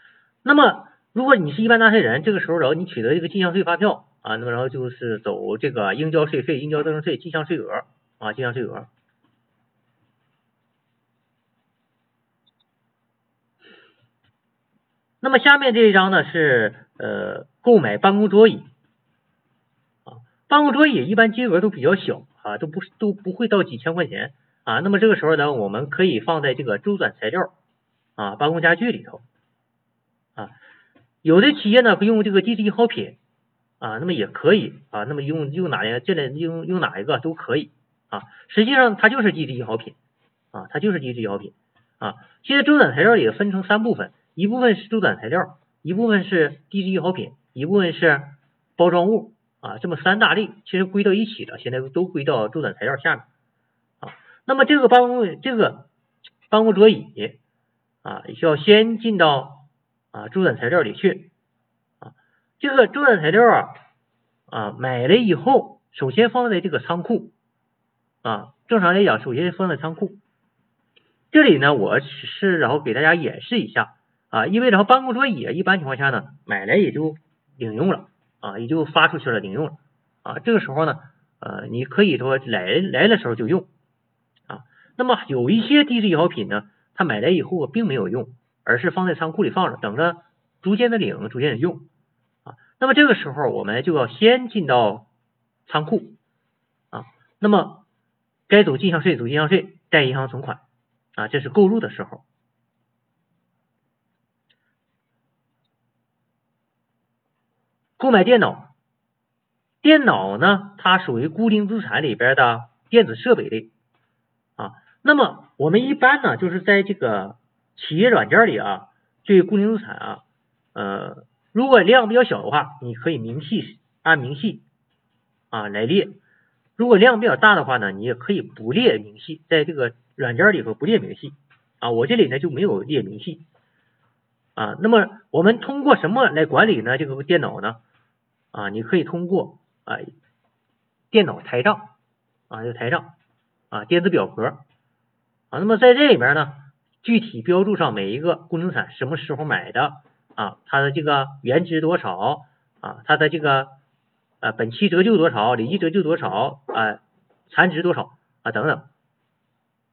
那么如果你是一般纳税人，这个时候然后你取得一个进项税发票啊，那么然后就是走这个应交税费、应交增值税进项税额啊，进项税额。那么下面这一张呢是呃购买办公桌椅啊，办公桌椅一般金额都比较小。啊，都不是都不会到几千块钱啊，那么这个时候呢，我们可以放在这个周转材料啊、办公家具里头啊。有的企业呢会用这个地质易耗品啊，那么也可以啊，那么用用哪个这类用用哪一个都可以啊。实际上它就是地质易耗品啊，它就是地质易耗品啊。现在周转材料也分成三部分，一部分是周转材料，一部分是低质易耗品，一部分是包装物。啊，这么三大类其实归到一起的，现在都归到周转材料下面啊。那么这个办公这个办公桌椅啊，需要先进到啊周转材料里去啊。这个周转材料啊啊买了以后，首先放在这个仓库啊。正常来讲，首先放在仓库。这里呢，我只是然后给大家演示一下啊，因为然后办公桌椅一般情况下呢，买来也就领用了。啊，也就发出去了，领用了啊。这个时候呢，呃，你可以说来来的时候就用啊。那么有一些低质易耗品呢，他买来以后并没有用，而是放在仓库里放着，等着逐渐的领，逐渐的用啊。那么这个时候我们就要先进到仓库啊。那么该走进项税走进项税，贷银行存款啊，这是购入的时候。购买电脑，电脑呢，它属于固定资产里边的电子设备类啊。那么我们一般呢，就是在这个企业软件里啊，对固定资产啊，呃，如果量比较小的话，你可以明细按明细啊来列；如果量比较大的话呢，你也可以不列明细，在这个软件里头不列明细啊。我这里呢就没有列明细啊。那么我们通过什么来管理呢？这个电脑呢？啊，你可以通过啊电脑台账啊，这个台账啊电子表格啊，那么在这里边呢，具体标注上每一个固定资产什么时候买的啊，它的这个原值多少啊，它的这个呃本期折旧多少，累计折旧多少啊，残值多少啊等等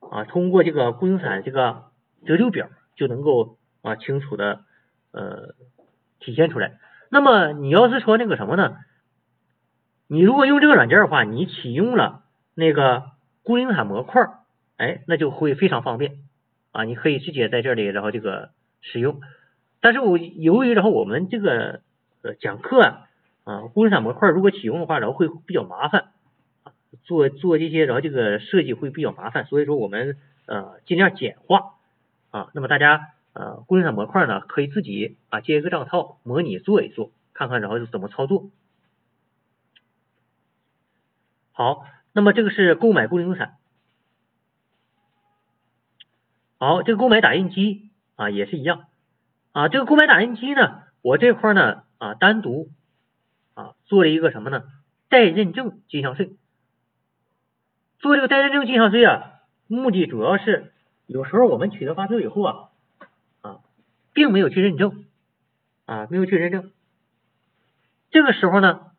啊，通过这个固定资产这个折旧表就能够啊清楚的呃体现出来。那么你要是说那个什么呢？你如果用这个软件的话，你启用了那个固定资产模块，哎，那就会非常方便啊！你可以直接在这里然后这个使用。但是我由于然后我们这个呃讲课啊，啊，固定资产模块如果启用的话，然后会比较麻烦，做做这些然后这个设计会比较麻烦，所以说我们呃尽量简化啊。那么大家呃固定资产模块呢，可以自己啊建一个账套模拟做一做，看看然后怎么操作。好，那么这个是购买固定资产。好，这个购买打印机啊也是一样啊。这个购买打印机呢，我这块呢啊单独啊做了一个什么呢？代认证进项税。做这个代认证进项税啊，目的主要是有时候我们取得发票以后啊，并没有去认证啊，没有去认证。这个时候呢，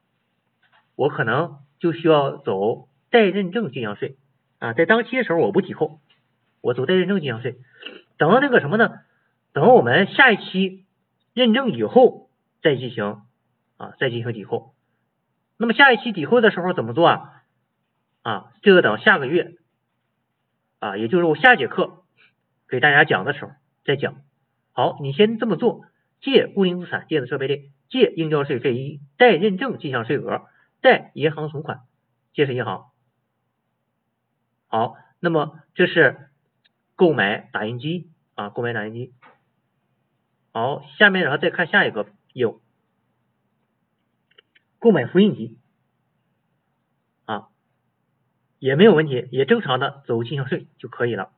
我可能就需要走待认证进项税啊，在当期的时候我不抵扣。我走待认证进项税，等到那个什么呢？等我们下一期认证以后再进行啊，再进行抵扣。那么下一期抵扣的时候怎么做啊？啊，这个等下个月啊，也就是我下节课给大家讲的时候再讲。好，你先这么做：借固定资产电子设备类，借应交税费一，代认证进项税额，贷银行存款，借是银行。好，那么这是。购买打印机啊，购买打印机。好，下面然后再看下一个业务，购买复印机啊，也没有问题，也正常的走进项税就可以了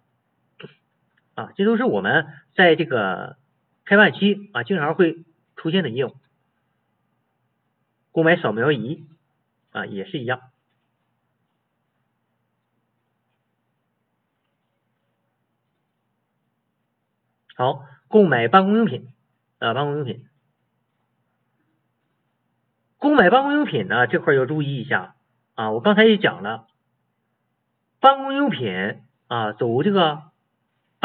啊。这都是我们在这个开办期啊经常会出现的业务。购买扫描仪啊，也是一样。好，购买办公用品啊，办公用品，购买办公用品呢，这块要注意一下啊。我刚才也讲了，办公用品啊，走这个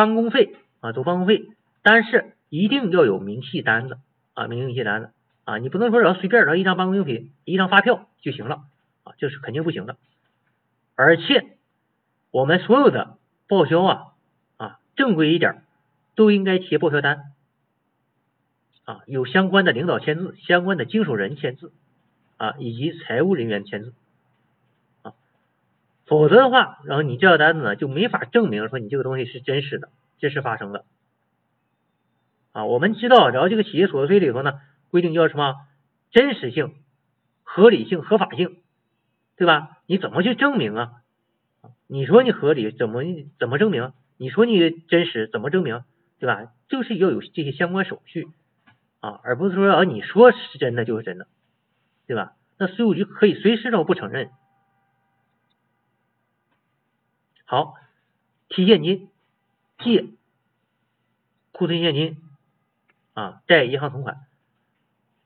办公费啊，走办公费，但是一定要有明细单子啊，明细单子啊，你不能说然后随便然后一张办公用品，一张发票就行了啊，这是肯定不行的。而且我们所有的报销啊啊，正规一点。都应该贴报销单啊，有相关的领导签字、相关的经手人签字啊，以及财务人员签字，否则的话，然后你这个单子呢就没法证明说你这个东西是真实的、真实发生的啊。我们知道，然后这个企业所得税里头呢规定叫什么真实性、合理性、合法性，对吧？你怎么去证明啊？你说你合理，怎么怎么证明？你说你真实，怎么证明？对吧？就是要有这些相关手续啊，而不是说啊你说是真的就是真的，对吧？那税务局可以随时都不承认。好，提现金、借库存现金啊，贷银行存款，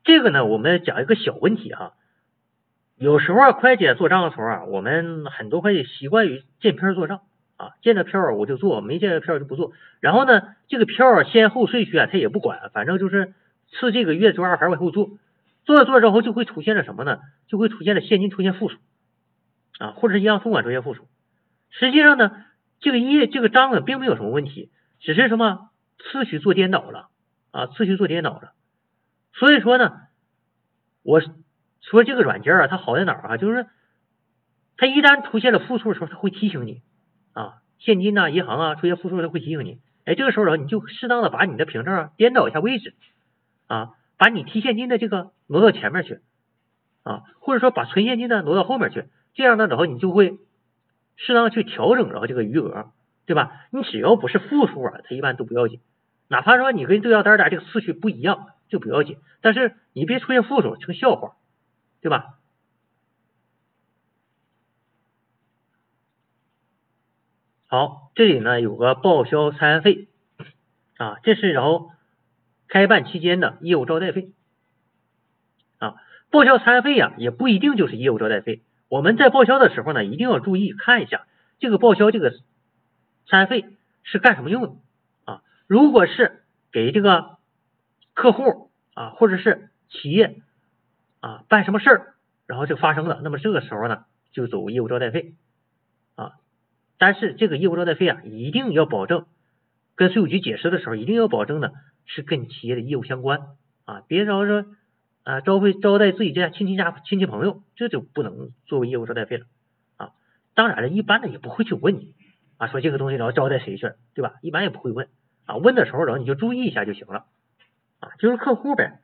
这个呢，我们讲一个小问题哈。有时候会计做账的时候啊，我们很多会计习惯于见片做账。啊，见着票我就做，没见着票就不做。然后呢，这个票先后顺序啊，他也不管，反正就是次这个月周二还往后做，做着做着后就会出现了什么呢？就会出现了现金出现负数啊，或者是银行存款出现负数。实际上呢，这个页这个章呢并没有什么问题，只是什么次序做颠倒了啊，次序做颠倒了。所以说呢，我说这个软件啊，它好在哪儿啊？就是它一旦出现了负数的时候，它会提醒你。啊，现金呐，银行啊，出现负数它会提醒你。哎，这个时候呢，你就适当的把你的凭证啊颠倒一下位置啊，把你提现金的这个挪到前面去啊，或者说把存现金的挪到后面去，这样呢，然后你就会适当去调整然后这个余额，对吧？你只要不是负数啊，它一般都不要紧。哪怕说你跟对账单的这个次序不一样，就不要紧。但是你别出现负数成笑话，对吧？好，这里呢有个报销餐费啊，这是然后开办期间的业务招待费啊，报销餐费呀也不一定就是业务招待费，我们在报销的时候呢一定要注意看一下这个报销这个餐费是干什么用的啊，如果是给这个客户啊或者是企业啊办什么事儿，然后就发生了，那么这个时候呢就走业务招待费啊。但是这个业务招待费啊，一定要保证跟税务局解释的时候，一定要保证呢是跟企业的业务相关啊，别着说啊，招会招待自己家亲戚家亲戚朋友，这就不能作为业务招待费了啊。当然了，一般的也不会去问你啊，说这个东西然后招待谁去，对吧？一般也不会问啊，问的时候然后你就注意一下就行了啊，就是客户呗，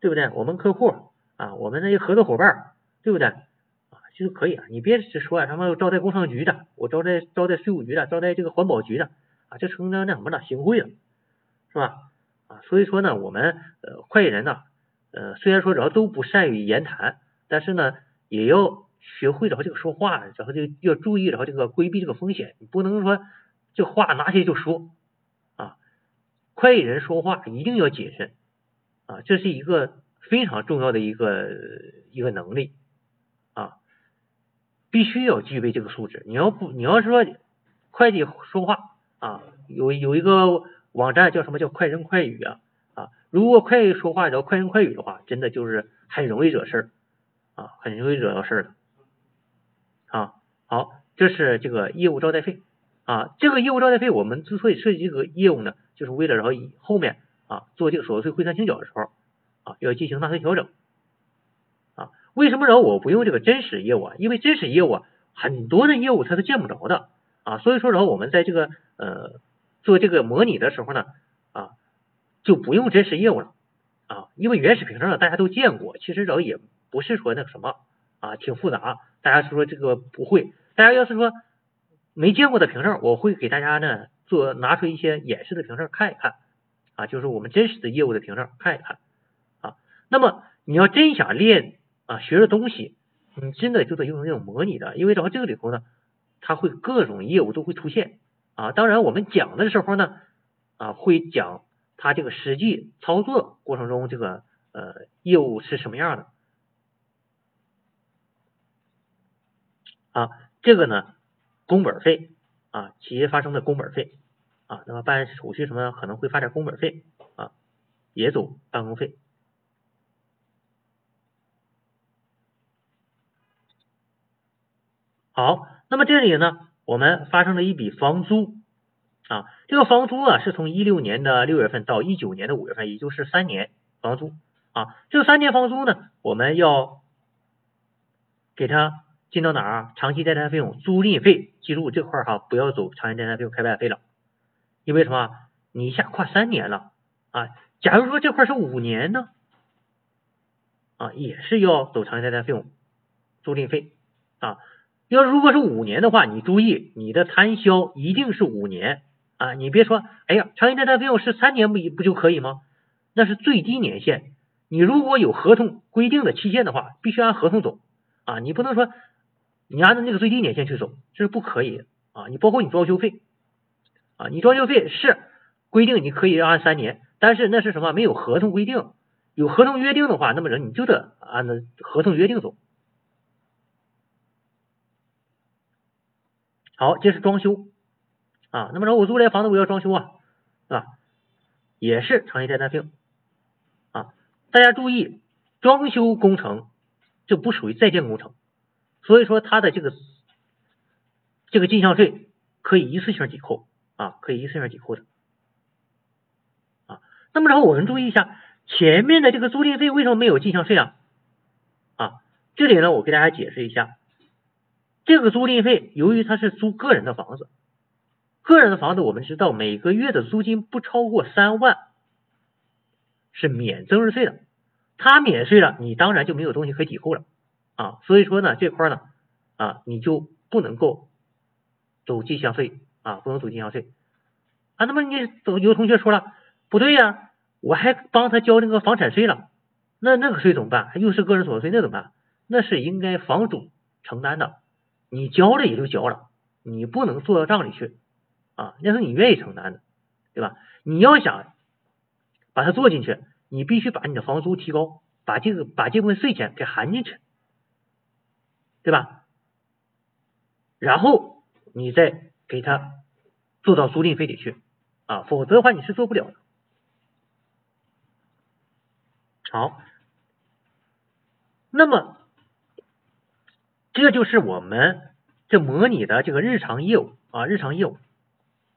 对不对？我们客户啊，我们那些合作伙伴，对不对？啊，就是可以啊，你别是说什么招待工商局的，我招待招待税务局的，招待这个环保局的啊，这成了那什么了，行贿了，是吧？啊，所以说呢，我们呃会计人呢。呃，虽然说然后都不善于言谈，但是呢，也要学会然后这个说话，然后就要注意然后这个规避这个风险，你不能说这话拿起就说啊。会计人说话一定要谨慎啊，这是一个非常重要的一个一个能力啊，必须要具备这个素质。你要不你要说会计说话啊，有有一个网站叫什么叫快人快语啊。如果快说话，然后快言快语的话，真的就是很容易惹事儿啊，很容易惹到事儿的啊。好，这是这个业务招待费啊。这个业务招待费，我们之所以设计这个业务呢，就是为了然后以后面啊做这个所得税汇算清缴的时候啊，要进行纳税调整啊。为什么然后我不用这个真实业务啊？因为真实业务啊，很多的业务它是见不着的啊。所以说，然后我们在这个呃做这个模拟的时候呢。就不用真实业务了啊，因为原始凭证大家都见过，其实这也不是说那个什么啊，挺复杂。大家说这个不会，大家要是说没见过的凭证，我会给大家呢做拿出一些演示的凭证看一看啊，就是我们真实的业务的凭证看一看啊。那么你要真想练啊，学的东西，你真的就得用那种模拟的，因为然后这个里头呢，它会各种业务都会出现啊。当然我们讲的时候呢啊，会讲。它这个实际操作过程中，这个呃业务是什么样的啊？这个呢，工本费啊，企业发生的工本费啊，那么办手续什么可能会发点工本费啊，也走办公费。好，那么这里呢，我们发生了一笔房租。啊，这个房租啊，是从一六年的六月份到一九年的五月份，也就是三年房租啊。这三年房租呢，我们要给他进到哪儿啊？长期贷贷费用、租赁费，记住这块哈，不要走长期贷贷费用、开办费了，因为什么？你一下跨三年了啊。假如说这块是五年呢，啊，也是要走长期贷贷费用、租赁费啊。要如果是五年的话，你注意你的摊销一定是五年。啊，你别说，哎呀，长期贷贷费用是三年不一不就可以吗？那是最低年限。你如果有合同规定的期限的话，必须按合同走啊，你不能说你按照那个最低年限去走，这是不可以啊。你包括你装修费啊，你装修费是规定你可以按三年，但是那是什么？没有合同规定，有合同约定的话，那么人你就得按照合同约定走。好，这是装修。啊，那么说我租来房子我要装修啊，是吧？也是长期贷贷费用啊。大家注意，装修工程就不属于在建工程，所以说它的这个这个进项税可以一次性抵扣啊，可以一次性抵扣的啊。那么然后我们注意一下，前面的这个租赁费为什么没有进项税啊？啊，这里呢我给大家解释一下，这个租赁费由于它是租个人的房子。个人的房子，我们知道每个月的租金不超过三万是免增值税的，他免税了，你当然就没有东西可以抵扣了啊。所以说呢，这块呢啊，你就不能够走进项税啊，不能走进项税啊。那么你走有同学说了，不对呀，我还帮他交那个房产税了，那那个税怎么办？又是个人所得税，那怎么办？那是应该房主承担的，你交了也就交了，你不能做到账里去。啊，那是你愿意承担的，对吧？你要想把它做进去，你必须把你的房租提高，把这个把这部分税钱给含进去，对吧？然后你再给他做到租赁费里去啊，否则的话你是做不了的。好，那么这就是我们这模拟的这个日常业务啊，日常业务。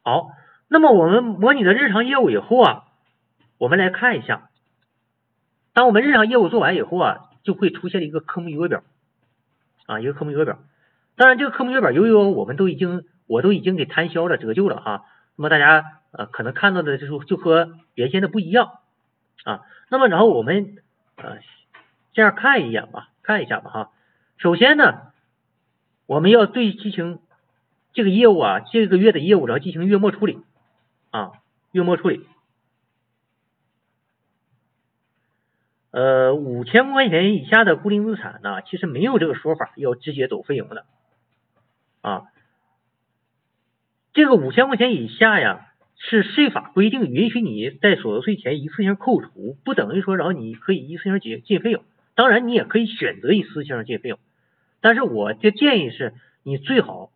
好，那么我们模拟的日常业务以后啊，我们来看一下当我们日常业务做完以后啊，就会出现一个科目余额表啊，一个科目余额表。当然，这个科目余额表由于我们都已经我都已经给摊销了折旧了哈，那么大家呃可能看到的就是就和原先的不一样啊。那么然后我们呃这样看一眼吧，看一下吧哈。首先呢，我们要对进行这个业务啊，这个月的业务然后进行月末处理啊，月末处理。呃，五千块钱以下的固定资产呢，其实没有这个说法要直接走费用的啊。这个五千块钱以下呀，是税法规定允许你在所得税前一次性扣除，不等于说然后你可以一次性进进费用。当然，你也可以选择一次性进费用，但是我的建议是你最好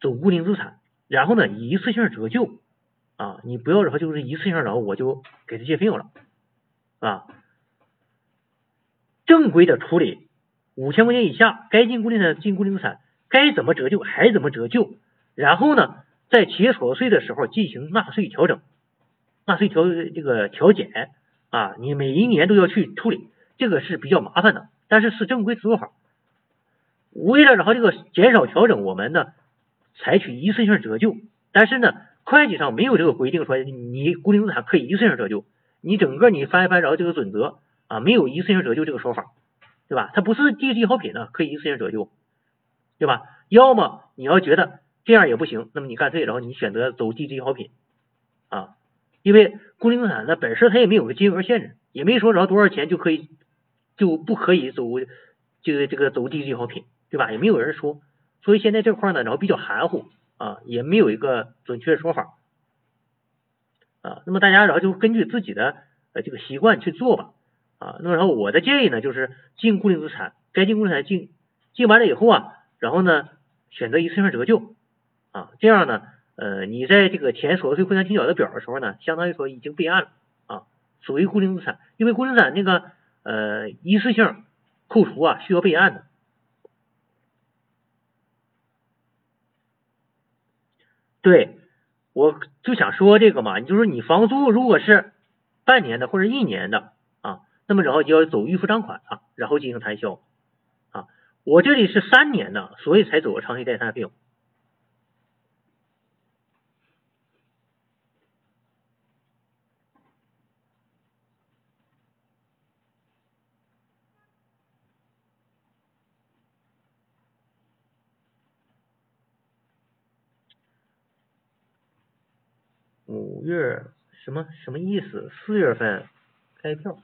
走固定资产，然后呢一次性折旧啊，你不要然后就是一次性然后我就给他借费用了啊。正规的处理，五千块钱以下该进固定的进固定资产，该怎么折旧还怎么折旧。然后呢，在企业所得税的时候进行纳税调整、纳税调这个调减啊，你每一年都要去处理，这个是比较麻烦的，但是是正规做法。为了然后这个减少调整，我们呢采取一次性折旧，但是呢会计上没有这个规定说你固定资产可以一次性折旧，你整个你翻一翻然后这个准则。啊，没有一次性折旧这个说法，对吧？它不是地质好品呢，可以一次性折旧，对吧？要么你要觉得这样也不行，那么你干脆然后你选择走地质好品啊，因为固定资产的本身它也没有个金额限制，也没说然后多少钱就可以就不可以走这个这个走地质好品，对吧？也没有人说，所以现在这块呢，然后比较含糊啊，也没有一个准确的说法啊。那么大家然后就根据自己的呃这个习惯去做吧。啊，那么然后我的建议呢，就是进固定资产，该进固定资产进，进完了以后啊，然后呢选择一次性折旧啊，这样呢，呃，你在这个填所得税汇算清缴的表的时候呢，相当于说已经备案了啊，属于固定资产，因为固定资产那个呃一次性扣除啊需要备案的。对，我就想说这个嘛，你就是你房租如果是半年的或者一年的啊。那么然后就要走预付账款啊，然后进行摊销啊。我这里是三年的，所以才走了长期待摊费用。五月什么什么意思？四月份开票。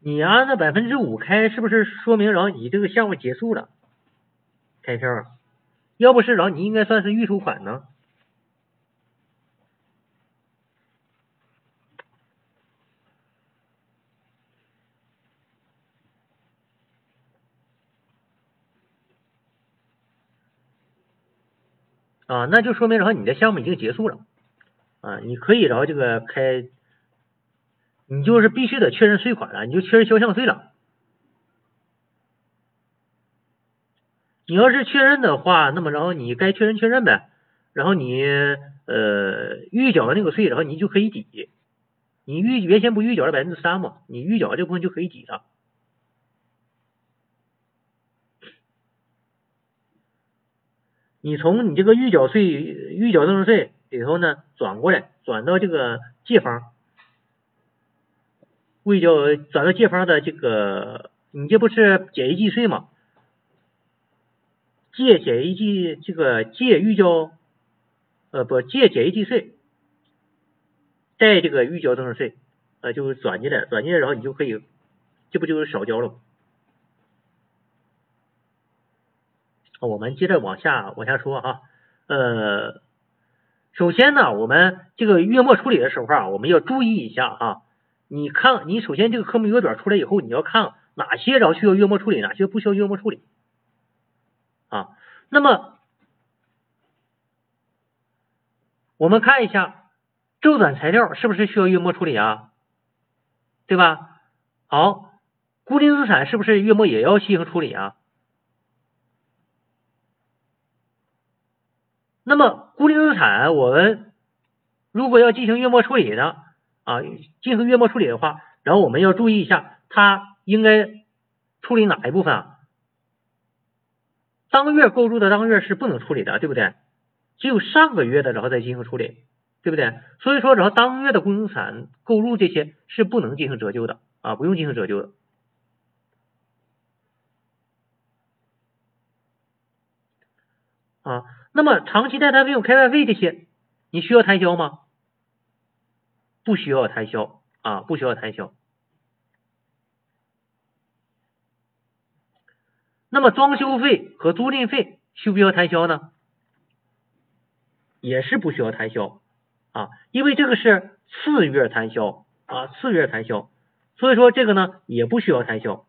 你按照百分之五开，是不是说明然后你这个项目结束了？开票，要不是然后你应该算是预收款呢。啊，那就说明然后你的项目已经结束了啊，你可以然后这个开。你就是必须得确认税款了，你就确认销项税了。你要是确认的话，那么然后你该确认确认呗，然后你呃预缴的那个税，然后你就可以抵。你预原先不预缴了百分之三嘛，你预缴这部分就可以抵了。你从你这个预缴税、预缴增值税里头呢转过来，转到这个借方。未交转到借方的这个，你这不是简易计税吗？借简易计这个借预交，呃不借简易计税，带这个预缴增值税，呃就转进来，转进来然后你就可以，这不就是少交了吗？我们接着往下往下说哈，呃，首先呢，我们这个月末处理的时候啊，我们要注意一下哈。你看，你首先这个科目余额表出来以后，你要看哪些然后需要月末处理，哪些不需要月末处理啊？那么我们看一下周转材料是不是需要月末处理啊？对吧？好，固定资产是不是月末也要进行处理啊？那么固定资产我们如果要进行月末处理呢啊，进行月末处理的话，然后我们要注意一下，它应该处理哪一部分啊？当月购入的当月是不能处理的，对不对？只有上个月的然后再进行处理，对不对？所以说，然后当月的固定资产购入这些是不能进行折旧的啊，不用进行折旧的。啊，那么长期贷款费用、开办费这些，你需要摊销吗？不需要摊销啊，不需要摊销。那么装修费和租赁费需不需要摊销呢？也是不需要摊销啊，因为这个是次月摊销啊，次月摊销，所以说这个呢也不需要摊销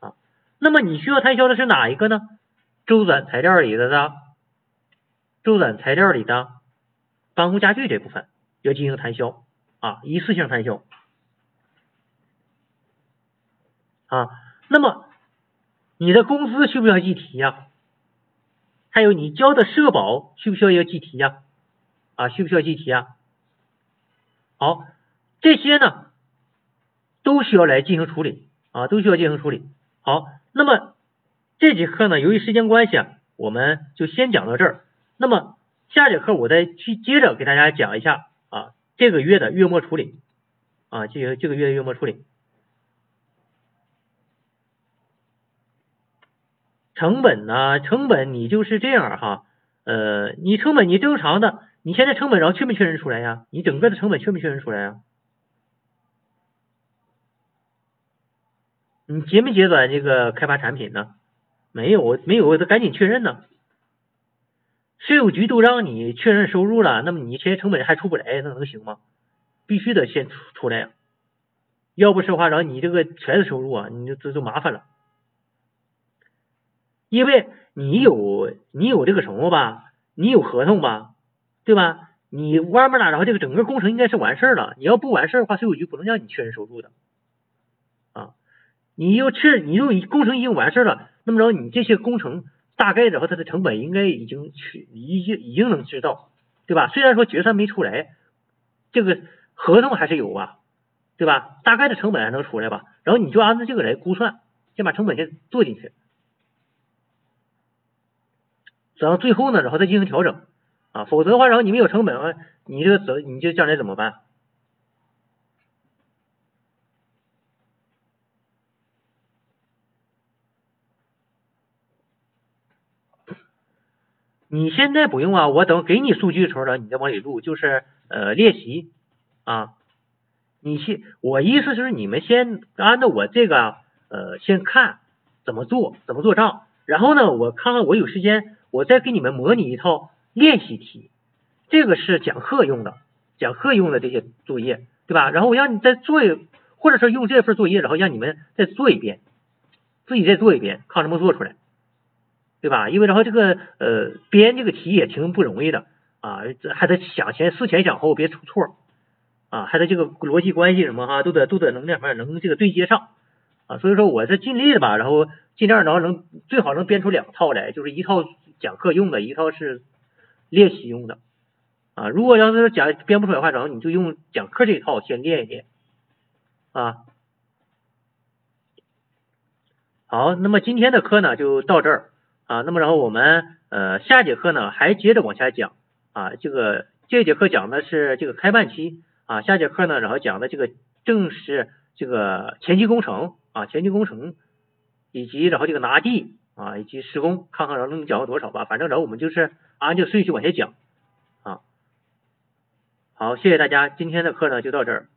啊。那么你需要摊销的是哪一个呢？周转材料里的呢？周转材料里的办公家具这部分要进行摊销啊，一次性摊销啊。那么你的工资需不需要计提呀？还有你交的社保需不需要要计提呀？啊，需不需要计提呀？好，这些呢都需要来进行处理啊，都需要进行处理。好，那么这节课呢，由于时间关系啊，我们就先讲到这儿。那么下节课我再去接着给大家讲一下啊，这个月的月末处理啊，这个这个月的月末处理，成本呢，成本你就是这样哈，呃，你成本你正常的，你现在成本然后确没确认出来呀？你整个的成本确没确认出来呀？你结没结转这个开发产品呢？没有，没有，我得赶紧确认呢。税务局都让你确认收入了，那么你这些成本还出不来，那能行吗？必须得先出出来呀，要不是的话，然后你这个全是收入啊，你就这就麻烦了。因为你有你有这个什么吧，你有合同吧，对吧？你完没了，然后这个整个工程应该是完事儿了。你要不完事儿的话，税务局不能让你确认收入的啊。你要确，你又工程已经完事儿了，那么着你这些工程。大概的话，它的成本应该已经去，已经已经能知道，对吧？虽然说决算没出来，这个合同还是有吧，对吧？大概的成本还能出来吧？然后你就按照这个来估算，先把成本先做进去，然后最后呢，然后再进行调整啊，否则的话，然后你没有成本，你这个怎你这将来怎么办？你现在不用啊，我等给你数据的时候呢，你再往里录，就是呃练习啊。你先，我意思就是你们先按照我这个呃先看怎么做，怎么做账，然后呢，我看看我有时间，我再给你们模拟一套练习题，这个是讲课用的，讲课用的这些作业，对吧？然后我让你再做一，或者说用这份作业，然后让你们再做一遍，自己再做一遍，看能不能做出来。对吧？因为然后这个呃编这个题也挺不容易的啊，这还得想前思前想后，别出错啊，还得这个逻辑关系什么哈，都得都得能那什么能这个对接上啊。所以说我是尽力的吧，然后尽量然后能最好能编出两套来，就是一套讲课用的，一套是练习用的啊。如果要是讲编不出来的话，然后你就用讲课这一套先练一练啊。好，那么今天的课呢就到这儿。啊，那么然后我们呃下节课呢还接着往下讲啊，这个这节课讲的是这个开办期啊，下节课呢然后讲的这个正是这个前期工程啊，前期工程以及然后这个拿地啊以及施工，看看然后能讲到多少吧，反正然后我们就是按这个顺序往下讲啊。好，谢谢大家，今天的课呢就到这儿。